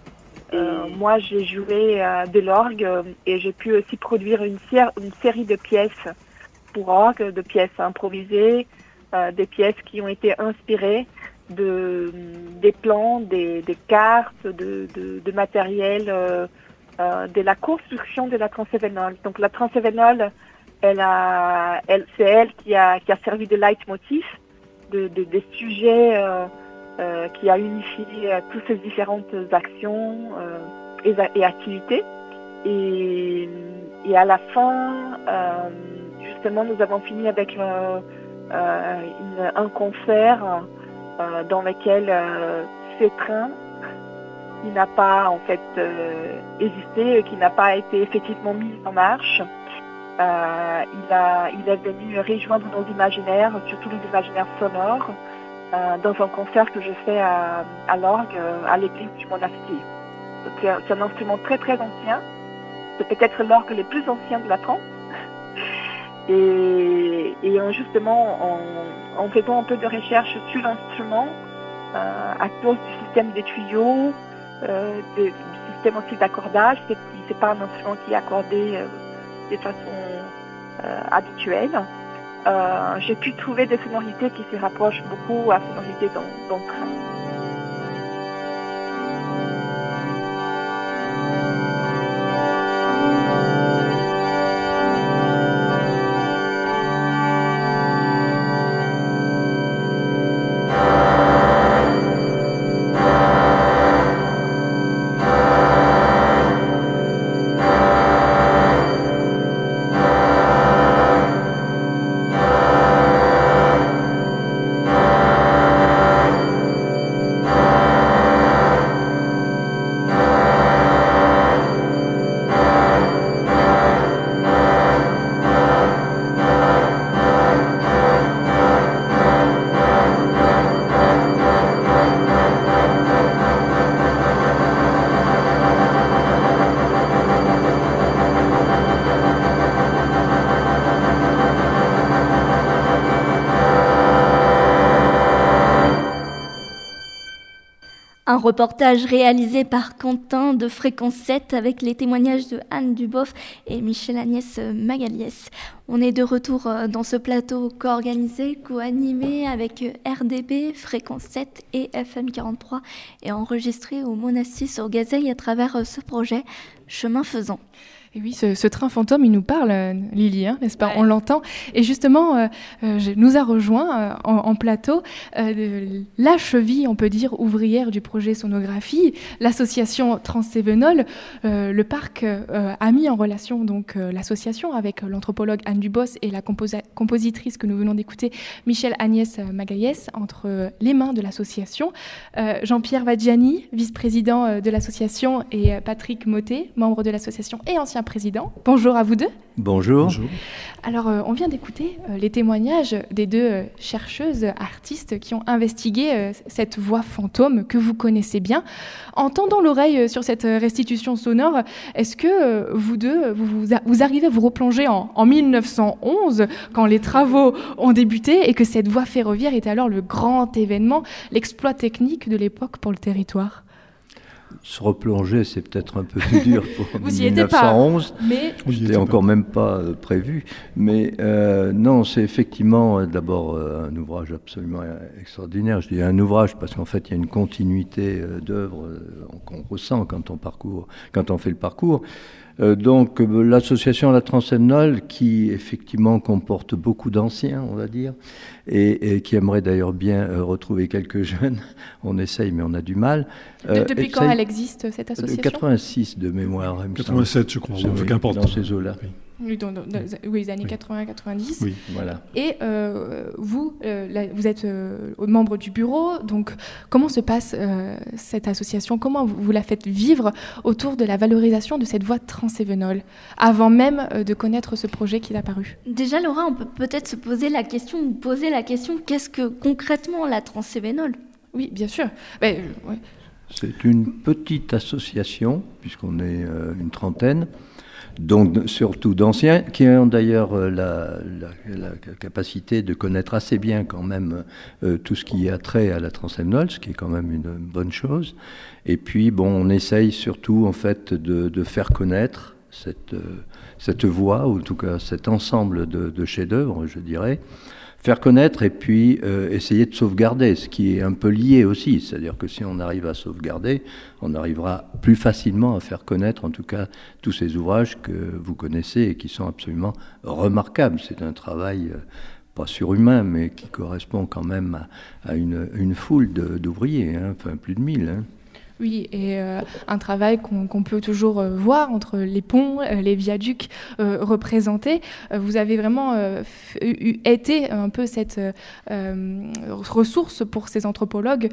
moi, j'ai joué de l'orgue et j'ai pu aussi produire une, une série de pièces pour de pièces improvisées, euh, des pièces qui ont été inspirées de, des plans, des, cartes, de, de, matériel, euh, euh, de la construction de la Transévenole. Donc la Transévenole, elle a, elle, c'est elle qui a, qui a servi de leitmotiv, de, de, des sujets qui a unifié toutes ces différentes actions et, activités. Et, et, à la fin, justement, nous avons fini avec un concert dans lequel ces trains qui n'a pas en fait existé, qui n'a pas été effectivement mis en marche. Euh, il, est venu rejoindre nos imaginaires, surtout les imaginaires sonores, euh, dans un concert que je fais à, l'orgue euh, à l'église du monastère. C'est un instrument très très ancien. C'est peut-être l'orgue le plus ancien de la France. Et, justement, en, faisant un peu de recherche sur l'instrument, à cause du système des tuyaux, du système aussi d'accordage, c'est pas un instrument qui est accordé de façon euh, habituelle. Euh, j'ai pu trouver des sonorités qui se rapprochent beaucoup à sonorités dans. Un reportage réalisé par Quentin de Fréquence 7 avec les témoignages de Anne Duboff et Michel Agnès Magaliès. On est de retour euh, dans ce plateau co-organisé, co-animé avec RDB, Fréquence 7 et FM 43 et enregistré au Monastis sur Gazeille à travers euh, ce projet Chemin faisant. Et oui, ce, train fantôme, il nous parle, euh, Lily, hein, n'est-ce pas? On l'entend. Et justement, euh, euh, nous a rejoint en, plateau la cheville, on peut dire, ouvrière du projet Sonographie, l'association Transévenol. le parc a mis en relation donc l'association avec l'anthropologue Anne Dubos et la compositrice que nous venons d'écouter, Michel Agnès Magaillès, entre les mains de l'association. Jean-Pierre Vadjiani, vice-président de l'association, et Patrick Motet, membre de l'association et ancien président. Bonjour à vous deux. Bonjour. Alors, euh, on vient d'écouter euh, les témoignages des deux euh, chercheuses, artistes qui ont investigué cette voix fantôme que vous connaissez bien. En tendant l'oreille sur cette restitution sonore, est-ce que vous deux, vous, vous, arrivez à vous replonger en, en 1911, quand les travaux ont débuté et que cette voie ferroviaire était alors le grand événement, l'exploit technique de l'époque pour le territoire? Se replonger, c'est peut-être un peu plus dur pour Vous 1911. Pas, mais... C'était encore même pas euh, prévu. Mais euh, non, c'est effectivement euh, d'abord un ouvrage absolument extraordinaire. Je dis un ouvrage parce qu'en fait, il y a une continuité d'œuvres qu'on ressent quand on parcourt, quand on fait le parcours. Euh, donc euh, l'association La Transcendale, qui effectivement comporte beaucoup d'anciens, on va dire, et, qui aimerait d'ailleurs bien euh, retrouver quelques jeunes. On essaye, mais on a du mal. depuis quand elle existe, cette association? 86 de mémoire. 87, je crois, qu'importe. Dans ces eaux-là. Oui, dans, les années 80-90. Oui, voilà. Et euh, vous, euh, vous êtes euh, membre du bureau, donc comment se passe cette association? Comment vous, la faites vivre autour de la valorisation de cette voie transévenole, avant même de connaître ce projet qui est apparu? Déjà, Laura, on peut peut-être se poser la question, poser la question, qu'est-ce que concrètement la transévenole Oui, bien sûr. Ben, C'est une petite association, puisqu'on est une trentaine, donc surtout d'anciens, qui ont d'ailleurs euh, la, capacité de connaître assez bien quand même euh, tout ce qui a trait à la transéminole, ce qui est quand même une bonne chose. Et puis, bon, on essaye surtout en fait de, faire connaître cette, euh, cette voie, ou en tout cas cet ensemble de, de chefs-d'œuvre, je dirais, faire connaître et puis euh, essayer de sauvegarder, ce qui est un peu lié aussi. C'est-à-dire que si on arrive à sauvegarder, on arrivera plus facilement à faire connaître en tout cas tous ces ouvrages que vous connaissez et qui sont absolument remarquables. C'est un travail euh, pas surhumain, mais qui correspond quand même à, une, foule d'ouvriers, hein, enfin plus de 1000. Hein. Oui, et euh, un travail qu'on peut toujours euh, voir entre les ponts, euh, les viaducs représentés. vous avez vraiment été un peu cette ressource pour ces anthropologues,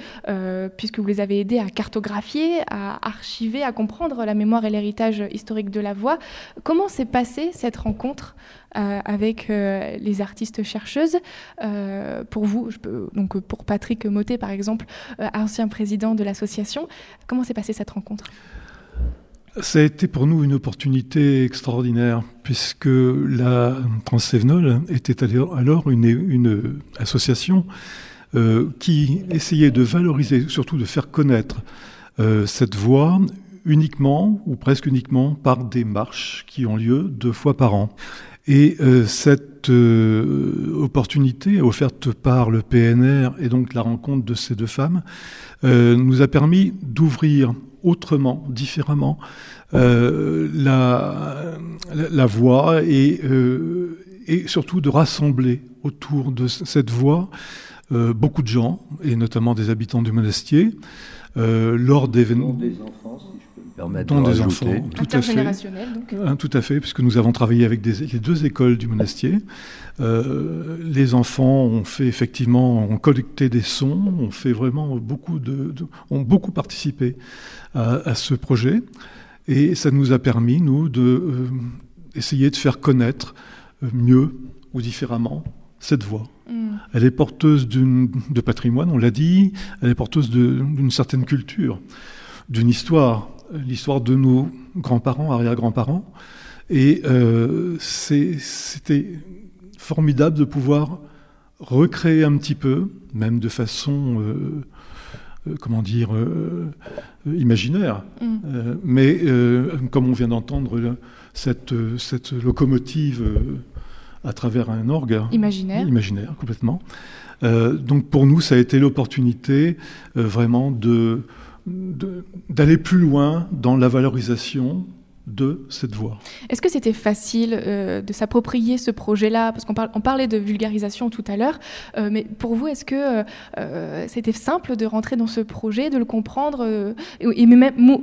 puisque vous les avez aidés à cartographier, à archiver, à comprendre la mémoire et l'héritage historique de la voix. Comment s'est passée cette rencontre avec les artistes chercheuses. pour vous, donc pour Patrick Motet par exemple, ancien président de l'association, Comment s'est passée cette rencontre? Ça a été pour nous une opportunité extraordinaire, puisque la Transsévenol était alors une, association euh, qui essayait de valoriser, surtout de faire connaître euh, cette voie uniquement, ou presque uniquement, par des marches qui ont lieu deux fois par an. Et euh, cette opportunité offerte par le PNR et donc la rencontre de ces deux femmes euh, nous a permis d'ouvrir autrement, différemment, euh, la, la, voie et, euh, et surtout de rassembler autour de cette voie beaucoup de gens, et notamment des habitants du monastier, lors d'événements dont des enfants, tout à fait, hein, tout à fait, puisque nous avons travaillé avec les deux écoles du monastier. Euh, les enfants ont fait effectivement, ont collecté des sons, ont fait vraiment beaucoup de, ont beaucoup participé à, ce projet, et ça nous a permis nous de euh, essayer de faire connaître euh, mieux ou différemment cette voix. Mm. Elle est porteuse de patrimoine, on l'a dit, elle est porteuse d'une certaine culture, d'une histoire l'histoire de nos grands-parents, arrière-grands-parents. Et euh, c'était formidable de pouvoir recréer un petit peu, même de façon, euh, euh, comment dire, imaginaire. Mm. mais comme on vient d'entendre, cette, cette, locomotive à travers un orgue. Imaginaire. Imaginaire, complètement. donc pour nous, ça a été l'opportunité vraiment de d'aller plus loin dans la valorisation de cette voix. Est-ce que c'était facile euh, de s'approprier ce projet-là? Parce qu'on on parlait de vulgarisation tout à l'heure, euh, mais pour vous, est-ce que euh, c'était simple de rentrer dans ce projet, de le comprendre, et, et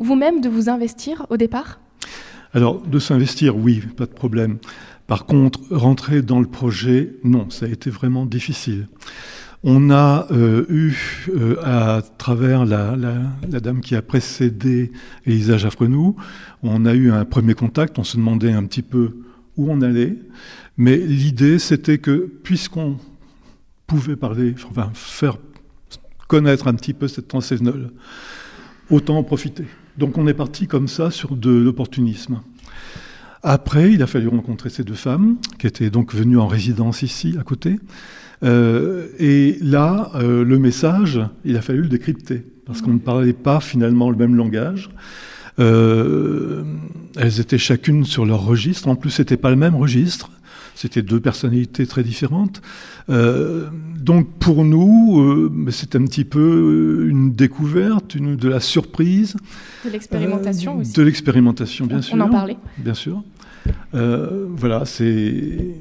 vous-même de vous investir au départ? Alors, de s'investir, oui, pas de problème. Par contre, rentrer dans le projet, non, ça a été vraiment difficile. On a euh, eu, euh, à travers la, dame qui a précédé Elisa Jaffrenou, on a eu un premier contact, on se demandait un petit peu où on allait, mais l'idée c'était que puisqu'on pouvait parler, enfin faire connaître un petit peu cette transsévenole, autant en profiter. Donc on est parti comme ça sur de l'opportunisme. Après, il a fallu rencontrer ces deux femmes, qui étaient donc venues en résidence ici, à côté. Euh, et là, euh, le message, il a fallu le décrypter, parce qu'on ne parlait pas finalement le même langage. Euh, elles étaient chacune sur leur registre. En plus, c'était pas le même registre. C'était deux personnalités très différentes. donc pour nous, c'est un petit peu une découverte, une, de la surprise. De l'expérimentation aussi. De l'expérimentation, bien sûr. On en parlait. Bien sûr. voilà, c'est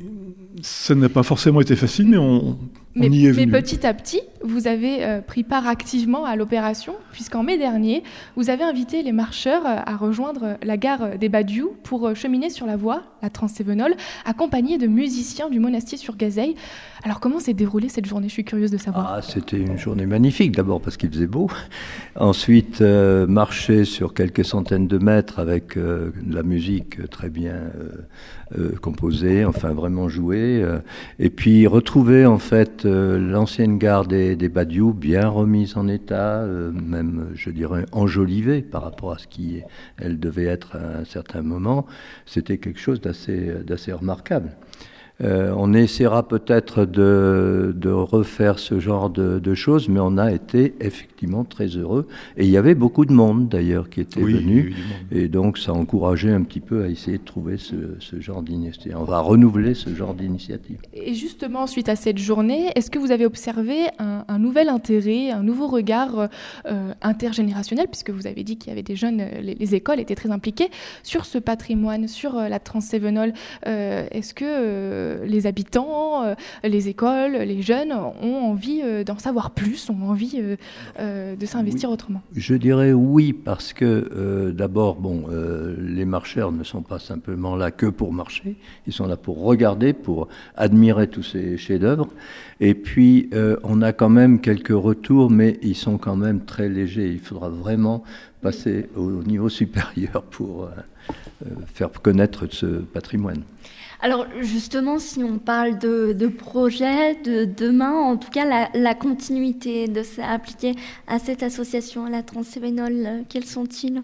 ça n'a pas forcément été facile, mais on, mais, y est venu. Mais petit à petit, vous avez euh, pris part activement à l'opération, puisqu'en mai dernier, vous avez invité les marcheurs euh, à rejoindre la gare des Badiou pour euh, cheminer sur la voie, la Transévenole, accompagnés de musiciens du monastier sur Gazeille. Alors comment s'est déroulée cette journée? Je suis curieuse de savoir. Ah, C'était une journée magnifique, d'abord parce qu'il faisait beau. Ensuite, marcher sur quelques centaines de mètres avec de la musique très bien composée, enfin vraiment jouée. et puis retrouver en fait euh, l'ancienne gare des, Badiou, bien remise en état, euh, même, je dirais, enjolivée par rapport à ce qui elle devait être à un certain moment, c'était quelque chose d'assez remarquable. Euh, on essaiera peut-être de, refaire ce genre de, choses, mais on a été effectivement très heureux. Et il y avait beaucoup de monde d'ailleurs qui était venu. Et donc ça a encouragé un petit peu à essayer de trouver ce, genre d'initiative. On va renouveler ce genre d'initiative. Et justement, suite à cette journée, est-ce que vous avez observé un, nouvel intérêt, un nouveau regard euh, intergénérationnel, puisque vous avez dit qu'il y avait des jeunes, les, écoles étaient très impliquées, sur ce patrimoine, sur euh, la Transévenole Est-ce que les habitants, les écoles, les jeunes ont envie d'en savoir plus, ont envie de s'investir autrement Je dirais oui, parce que d'abord, bon, les marcheurs ne sont pas simplement là que pour marcher, ils sont là pour regarder, pour admirer tous ces chefs-d'œuvre. Et puis, on a quand même quelques retours, mais ils sont quand même très légers. Il faudra vraiment passer au niveau supérieur pour euh, faire connaître ce patrimoine. Alors justement, si on parle de, de projet, de demain, en tout cas la, continuité de ça appliqué à cette association, à la Transévénol, euh, quels sont-ils?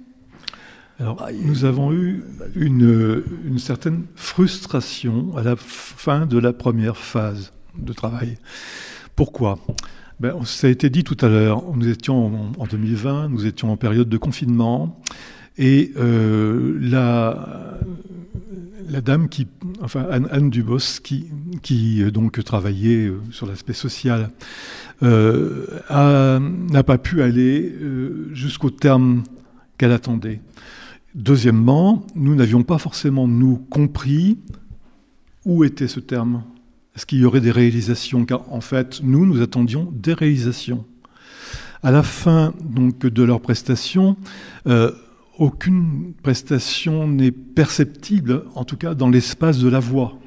Alors, nous avons eu une, une, certaine frustration à la fin de la première phase de travail. Pourquoi? Ben, Ça a été dit tout à l'heure, nous étions en, 2020, nous étions en période de confinement, et euh, la, dame qui, enfin Anne, Dubos, qui, qui euh, donc travaillait euh, sur l'aspect social, n'a pas pu aller jusqu'au terme qu'elle attendait. Deuxièmement, nous n'avions pas forcément, nous, compris où était ce terme. Est-ce qu'il y aurait des réalisations? Car en fait, nous, nous attendions des réalisations. À la fin donc, de leur prestation, aucune prestation n'est perceptible, en tout cas dans l'espace de la voix.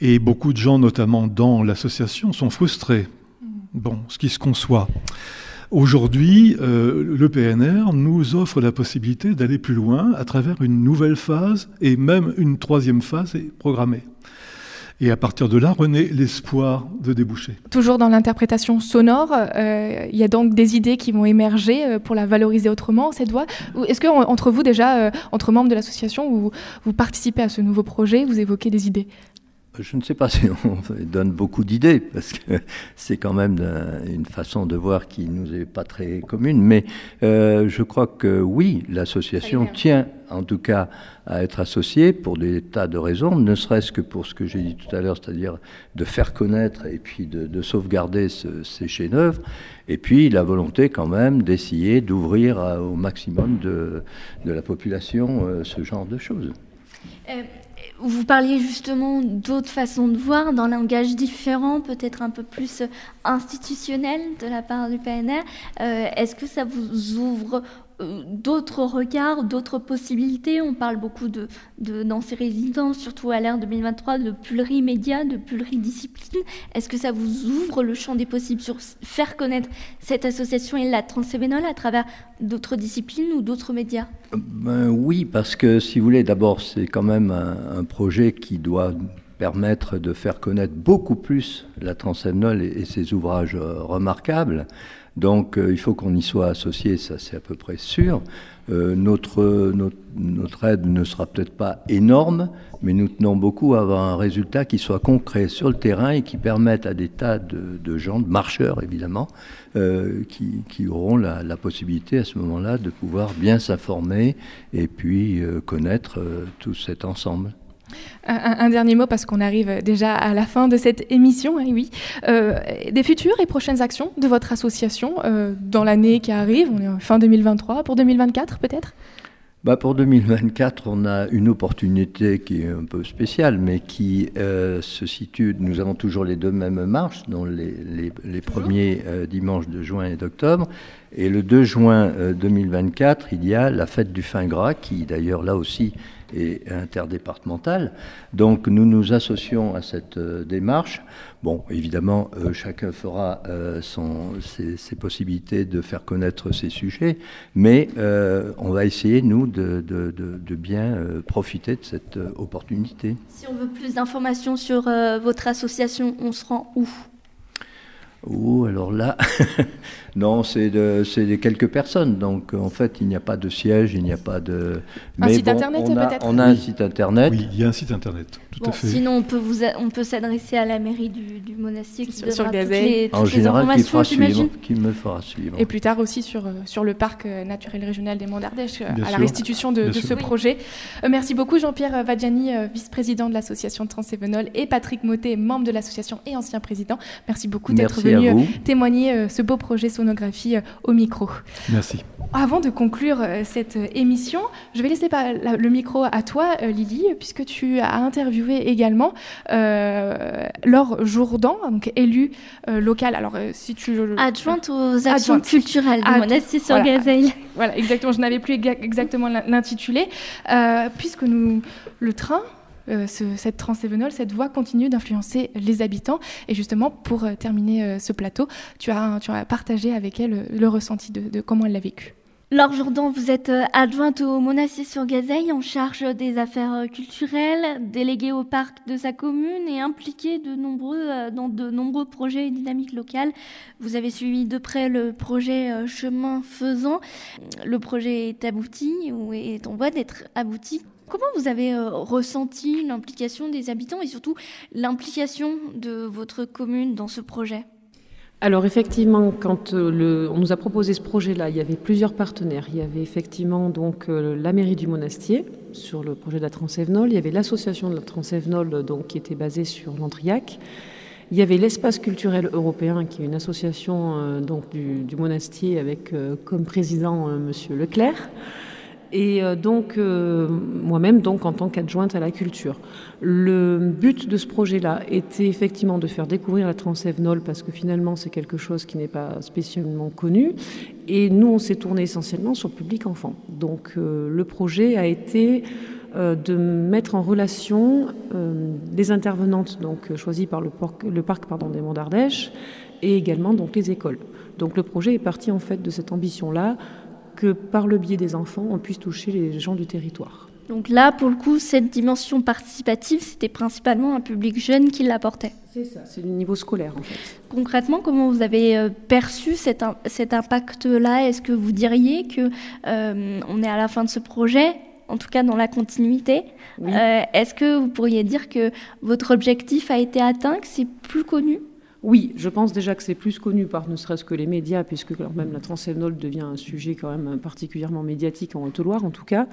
Et beaucoup de gens, notamment dans l'association, sont frustrés. Bon, ce qui se conçoit. Aujourd'hui, euh, le PNR nous offre la possibilité d'aller plus loin à travers une nouvelle phase et même une troisième phase est programmée. Et à partir de là, renaît l'espoir de déboucher. Toujours dans l'interprétation sonore, euh, il y a donc des idées qui vont émerger euh, pour la valoriser autrement, cette voix. Est-ce que entre vous déjà, euh, entre membres de l'association, vous, vous participez à ce nouveau projet, vous évoquez des idées? Je ne sais pas si on donne beaucoup d'idées, parce que c'est quand même une façon de voir qui nous est pas très commune, mais euh, je crois que oui, l'association tient en tout cas à être associée pour des tas de raisons, ne serait-ce que pour ce que j'ai dit tout à l'heure, c'est-à-dire de faire connaître et puis de, sauvegarder ces chefs-d'œuvre, et puis la volonté quand même d'essayer d'ouvrir au maximum de, la population euh, ce genre de choses. Euh, vous parliez justement d'autres façons de voir, d'un langage différent, peut-être un peu plus institutionnel de la part du PNR. Euh, est-ce que ça vous ouvre d'autres regards, d'autres possibilités. On parle beaucoup de, dans ces résidences, surtout à l'ère 2023, de plurimédia, de pluridiscipline. Est-ce que ça vous ouvre le champ des possibles sur faire connaître cette association et la transévénole à travers d'autres disciplines ou d'autres médias? Ben Oui, parce que si vous voulez, d'abord, c'est quand même un, projet qui doit permettre de faire connaître beaucoup plus la transévénole et ses ouvrages euh, remarquables. Donc euh, il faut qu'on y soit associé, ça c'est à peu près sûr. Euh, notre, aide ne sera peut-être pas énorme, mais nous tenons beaucoup à avoir un résultat qui soit concret sur le terrain et qui permette à des tas de, gens, de marcheurs évidemment, euh, qui, auront la, la, possibilité à ce moment-là de pouvoir bien s'informer et puis connaître tout cet ensemble. Un, dernier mot parce qu'on arrive déjà à la fin de cette émission. Hein, oui, euh, des futures et prochaines actions de votre association euh, dans l'année qui arrive? On est en fin 2023 pour 2024 peut-être? Bah pour 2024, on a une opportunité qui est un peu spéciale, mais qui euh, se situe. Nous avons toujours les deux mêmes marches, dont les, les, premiers dimanches de juin et d'octobre. Et le 2 juin 2024, il y a la fête du fin gras, qui d'ailleurs là aussi et interdépartementale. Donc nous nous associons à cette euh, démarche. Bon, évidemment, euh, chacun fera euh, son, ses, possibilités de faire connaître ses sujets, mais on va essayer, nous, de, de, de bien profiter de cette opportunité. Si on veut plus d'informations sur votre association, on se rend où? Oh, alors là, non, c'est de, de, quelques personnes. Donc, en fait, il n'y a pas de siège, il n'y a pas de. un site internet peut-être On a un site internet. Oui, il y a un site internet, tout à fait. Sinon, on peut, vous on peut s'adresser à la mairie du, du monastère qui sur, sur les, En général, qui, fera suivre, qui me fera suivre. Et plus tard aussi sur, euh, sur le parc euh, naturel régional des Monts d'Ardèche, euh, à la restitution de, ce projet. merci beaucoup, Jean-Pierre Vadjani, vice-président de l'association Transévenol, et Patrick Motet, membre de l'association et ancien président. Merci beaucoup d'être venu témoigner ce beau projet sonographie au micro. Merci. Avant de conclure euh, cette euh, émission, je vais laisser le micro à toi, euh, Lily, puisque tu as interviewé également Laure Jourdan, donc élue locale. Alors, si tu adjointe aux actions culturelles du monastère sur Gazeille. Voilà, exactement. Je n'avais plus exactement l'intitulé, puisque nous, le train cette transévenole, cette voie continue d'influencer les habitants. Et justement, pour terminer ce plateau, tu as, partagé avec elle le ressenti de comment elle l'a vécu. Laure Jourdan, vous êtes euh, adjointe au Monastir sur Gazeille en charge des affaires euh, culturelles, déléguée au parc de sa commune et impliquée euh, dans de nombreux projets et dynamiques locales. Vous avez suivi de près le projet Chemin Faisant. Le projet est abouti ou est en voie d'être abouti. Comment vous avez ressenti l'implication des habitants et surtout l'implication de votre commune dans ce projet? Alors effectivement, quand euh, on nous a proposé ce projet-là, il y avait plusieurs partenaires. Il y avait effectivement donc euh, la mairie du Monastier sur le projet de la Transévenol. Il y avait l'association de la Transévenol donc qui était basée sur l'Antriac. Il y avait l'espace culturel européen qui est une association euh, donc du, Monastier avec comme président Monsieur Leclerc et euh, donc euh, moi-même donc en tant qu'adjointe à la culture. Le but de ce projet-là était effectivement de faire découvrir la transévenol parce que finalement c'est quelque chose qui n'est pas spécialement connu et nous on s'est tourné essentiellement sur le public enfant. Donc euh, le projet a été de mettre en relation des intervenantes donc choisies par le, le parc pardon, des Monts d'Ardèche et également donc les écoles. Donc le projet est parti en fait de cette ambition-là que par le biais des enfants, on puisse toucher les gens du territoire. Donc là, pour le coup, cette dimension participative, c'était principalement un public jeune qui l'apportait. C'est ça, c'est le niveau scolaire en fait. Concrètement, comment vous avez euh, perçu cet, cet impact-là? Est-ce que vous diriez que euh, on est à la fin de ce projet en tout cas dans la continuité? Euh, est-ce que vous pourriez dire que votre objectif a été atteint, que c'est plus connu? Oui, je pense déjà que c'est plus connu par ne serait-ce que les médias, puisque quand même la transévenol devient un sujet quand même particulièrement médiatique en Haute-Loire en tout cas.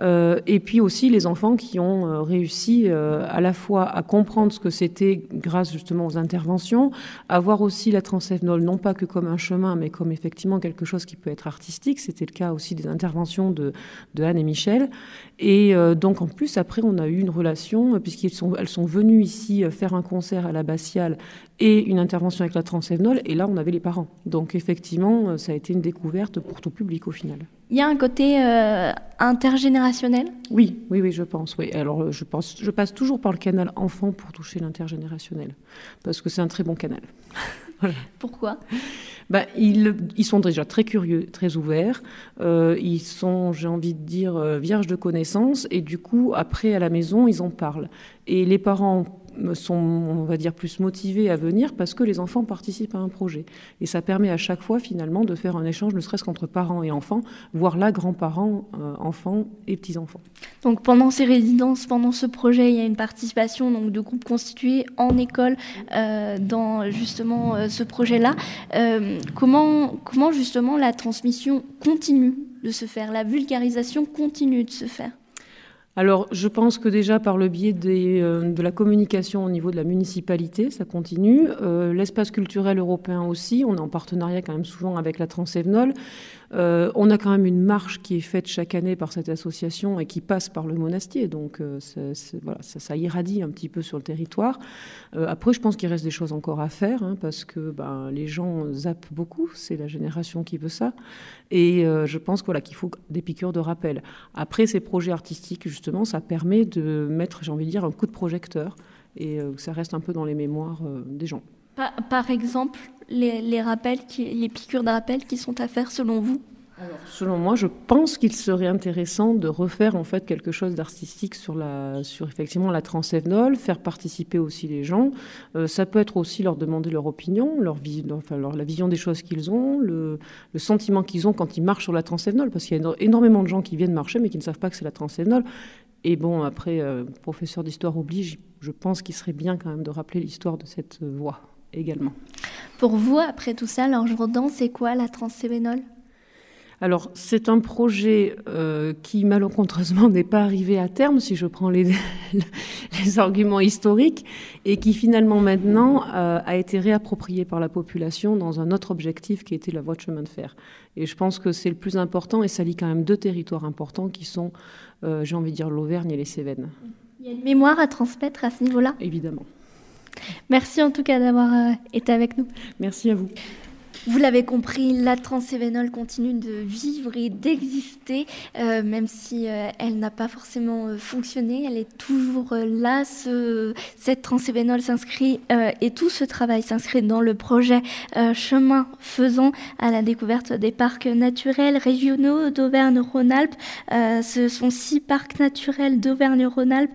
Euh, et puis aussi les enfants qui ont euh, réussi euh, à la fois à comprendre ce que c'était grâce justement aux interventions, à voir aussi la transévenol non pas que comme un chemin, mais comme effectivement quelque chose qui peut être artistique. C'était le cas aussi des interventions de, Anne et Michel. Et donc en plus après on a eu une relation puisqu'elles sont, sont venues ici faire un concert à la Bastiale et une intervention avec la transévenol, et là on avait les parents. Donc effectivement, euh, ça a été une découverte pour tout public au final. Il y a un côté euh, intergénérationnel? Oui, oui, oui, je pense. Oui. Alors euh, je, pense, je passe toujours par le canal enfant pour toucher l'intergénérationnel, parce que c'est un très bon canal. Pourquoi? Ils, ils, sont déjà très curieux, très ouverts. ils sont, j'ai envie de dire, vierges de connaissances. Et du coup, après, à la maison, ils en parlent. Et les parents sont, on va dire, plus motivés à venir parce que les enfants participent à un projet. Et ça permet à chaque fois, finalement, de faire un échange, ne serait-ce qu'entre parents et enfants, voire là, grands-parents, euh, enfants et petits-enfants. Donc pendant ces résidences, pendant ce projet, il y a une participation donc, de groupes constitués en école euh, dans justement euh, ce projet-là. comment, comment justement la transmission continue de se faire, la vulgarisation continue de se faire? Alors, je pense que déjà par le biais euh, de la communication au niveau de la municipalité, ça continue. Euh, l'espace culturel européen aussi, on est en partenariat quand même souvent avec la Transévenol. Euh, on a quand même une marche qui est faite chaque année par cette association et qui passe par le monastier, donc euh, ça, irradie un petit peu sur le territoire. Euh, après, je pense qu'il reste des choses encore à faire hein, parce que ben, les gens zappent beaucoup, c'est la génération qui veut ça, et je pense qu'il faut des piqûres de rappel. Après, ces projets artistiques, justement, ça permet de mettre, j'ai envie de dire, un coup de projecteur et ça reste un peu dans les mémoires des gens. Par, exemple, les, rappels, les piqûres de rappel qui sont à faire selon vous selon moi, je pense qu'il serait intéressant de refaire en fait quelque chose d'artistique sur la, sur effectivement la faire participer aussi les gens. Euh, ça peut être aussi leur demander leur opinion, leur, enfin, la vision des choses qu'ils ont, le, sentiment qu'ils ont quand ils marchent sur la transévenol, parce qu'il y a énormément de gens qui viennent marcher mais qui ne savent pas que c'est la transévenol. Et bon, après, euh, professeur d'histoire oblige, je pense qu'il serait bien quand même de rappeler l'histoire de cette voie également. Pour vous, après tout ça, l'ange Jourdan, c'est quoi la transévénol alors, c'est un projet euh, qui, malheureusement, n'est pas arrivé à terme, si je prends les, les arguments historiques, et qui, finalement, maintenant, euh, a été réapproprié par la population dans un autre objectif qui était la voie de chemin de fer. Et je pense que c'est le plus important, et ça lie quand même deux territoires importants qui sont, euh, j'ai envie de dire, l'Auvergne et les Cévennes. Il y a une mémoire à transmettre à ce niveau-là? Évidemment. Merci en tout cas d'avoir été avec nous. Merci à vous. Vous l'avez compris, la transévénol continue de vivre et d'exister, euh, même si euh, elle n'a pas forcément euh, fonctionné. Elle est toujours là. Ce, cette transévénol s'inscrit et tout ce travail s'inscrit dans le projet Chemin faisant à la découverte des parcs naturels régionaux d'Auvergne-Rhône-Alpes. ce sont six parcs naturels d'Auvergne-Rhône-Alpes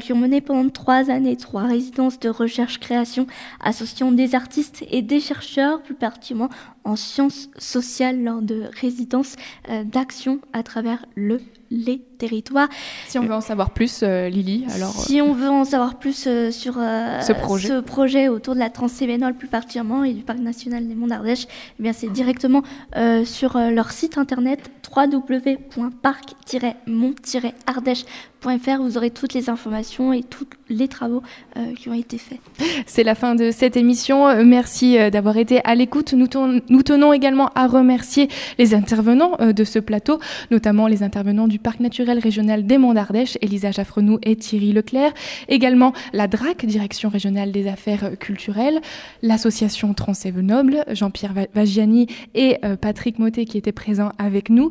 qui ont mené pendant trois années trois résidences de recherche-création associant des artistes et des chercheurs, plus particulièrement en sciences sociales lors de résidences euh, d'action à travers le les territoires. Si on veut en savoir plus, euh, Lily, alors... Si on veut en savoir plus euh, sur ce, projet. ce, projet. autour de la Transévénole plus particulièrement et du Parc national des Monts d'Ardèche, eh bien c'est directement sur leur site internet www.parc-mont-ardèche.fr. Vous aurez toutes les informations et tous les travaux qui ont été faits. C'est la fin de cette émission. Merci d'avoir été à l'écoute. Nous, tenons également à remercier les intervenants de ce plateau, notamment les intervenants du Parc naturel régional des Monts d'Ardèche, Elisa Jaffrenou et Thierry Leclerc. Également la DRAC, Direction régionale des affaires culturelles, l'association Noble, Jean-Pierre Vagiani et euh, Patrick Motet qui étaient présents avec nous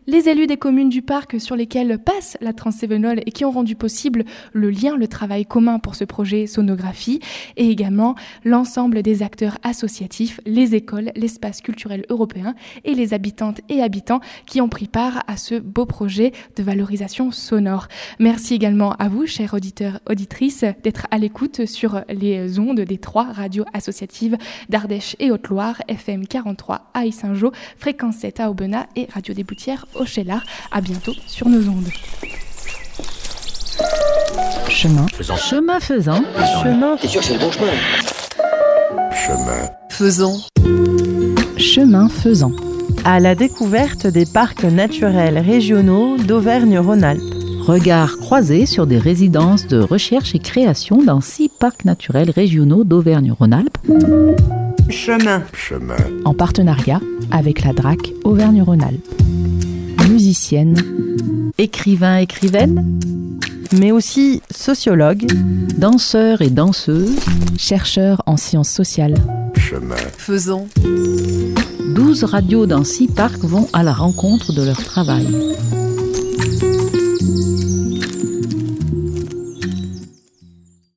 les élus des communes du parc sur lesquelles passe la Transévenol et qui ont rendu possible le lien, le travail commun pour ce projet sonographie, et également l'ensemble des acteurs associatifs, les écoles, l'espace culturel européen et les habitantes et habitants qui ont pris part à ce beau projet de valorisation sonore. Merci également à vous, chers auditeurs, auditrices, d'être à l'écoute sur les ondes des trois radios associatives d'Ardèche et Haute-Loire, FM 43 à Issingeau, Fréquence 7 à Aubenas et Radio des Boutières au Chélar. À bientôt sur nos ondes. Chemin faisant. Chemin faisant. Chemin. T'es sûr c'est le bon chemin Chemin faisant. Chemin faisant. À la découverte des parcs naturels régionaux d'Auvergne-Rhône-Alpes. Regard croisé sur des résidences de recherche et création dans six parcs naturels régionaux d'Auvergne-Rhône-Alpes. Chemin. Chemin. En partenariat avec la DRAC Auvergne-Rhône-Alpes musicienne, écrivain, écrivaine, mais aussi sociologue, danseur et danseuse, chercheur en sciences sociales. Chemin faisant. 12 radios dans 6 parcs vont à la rencontre de leur travail.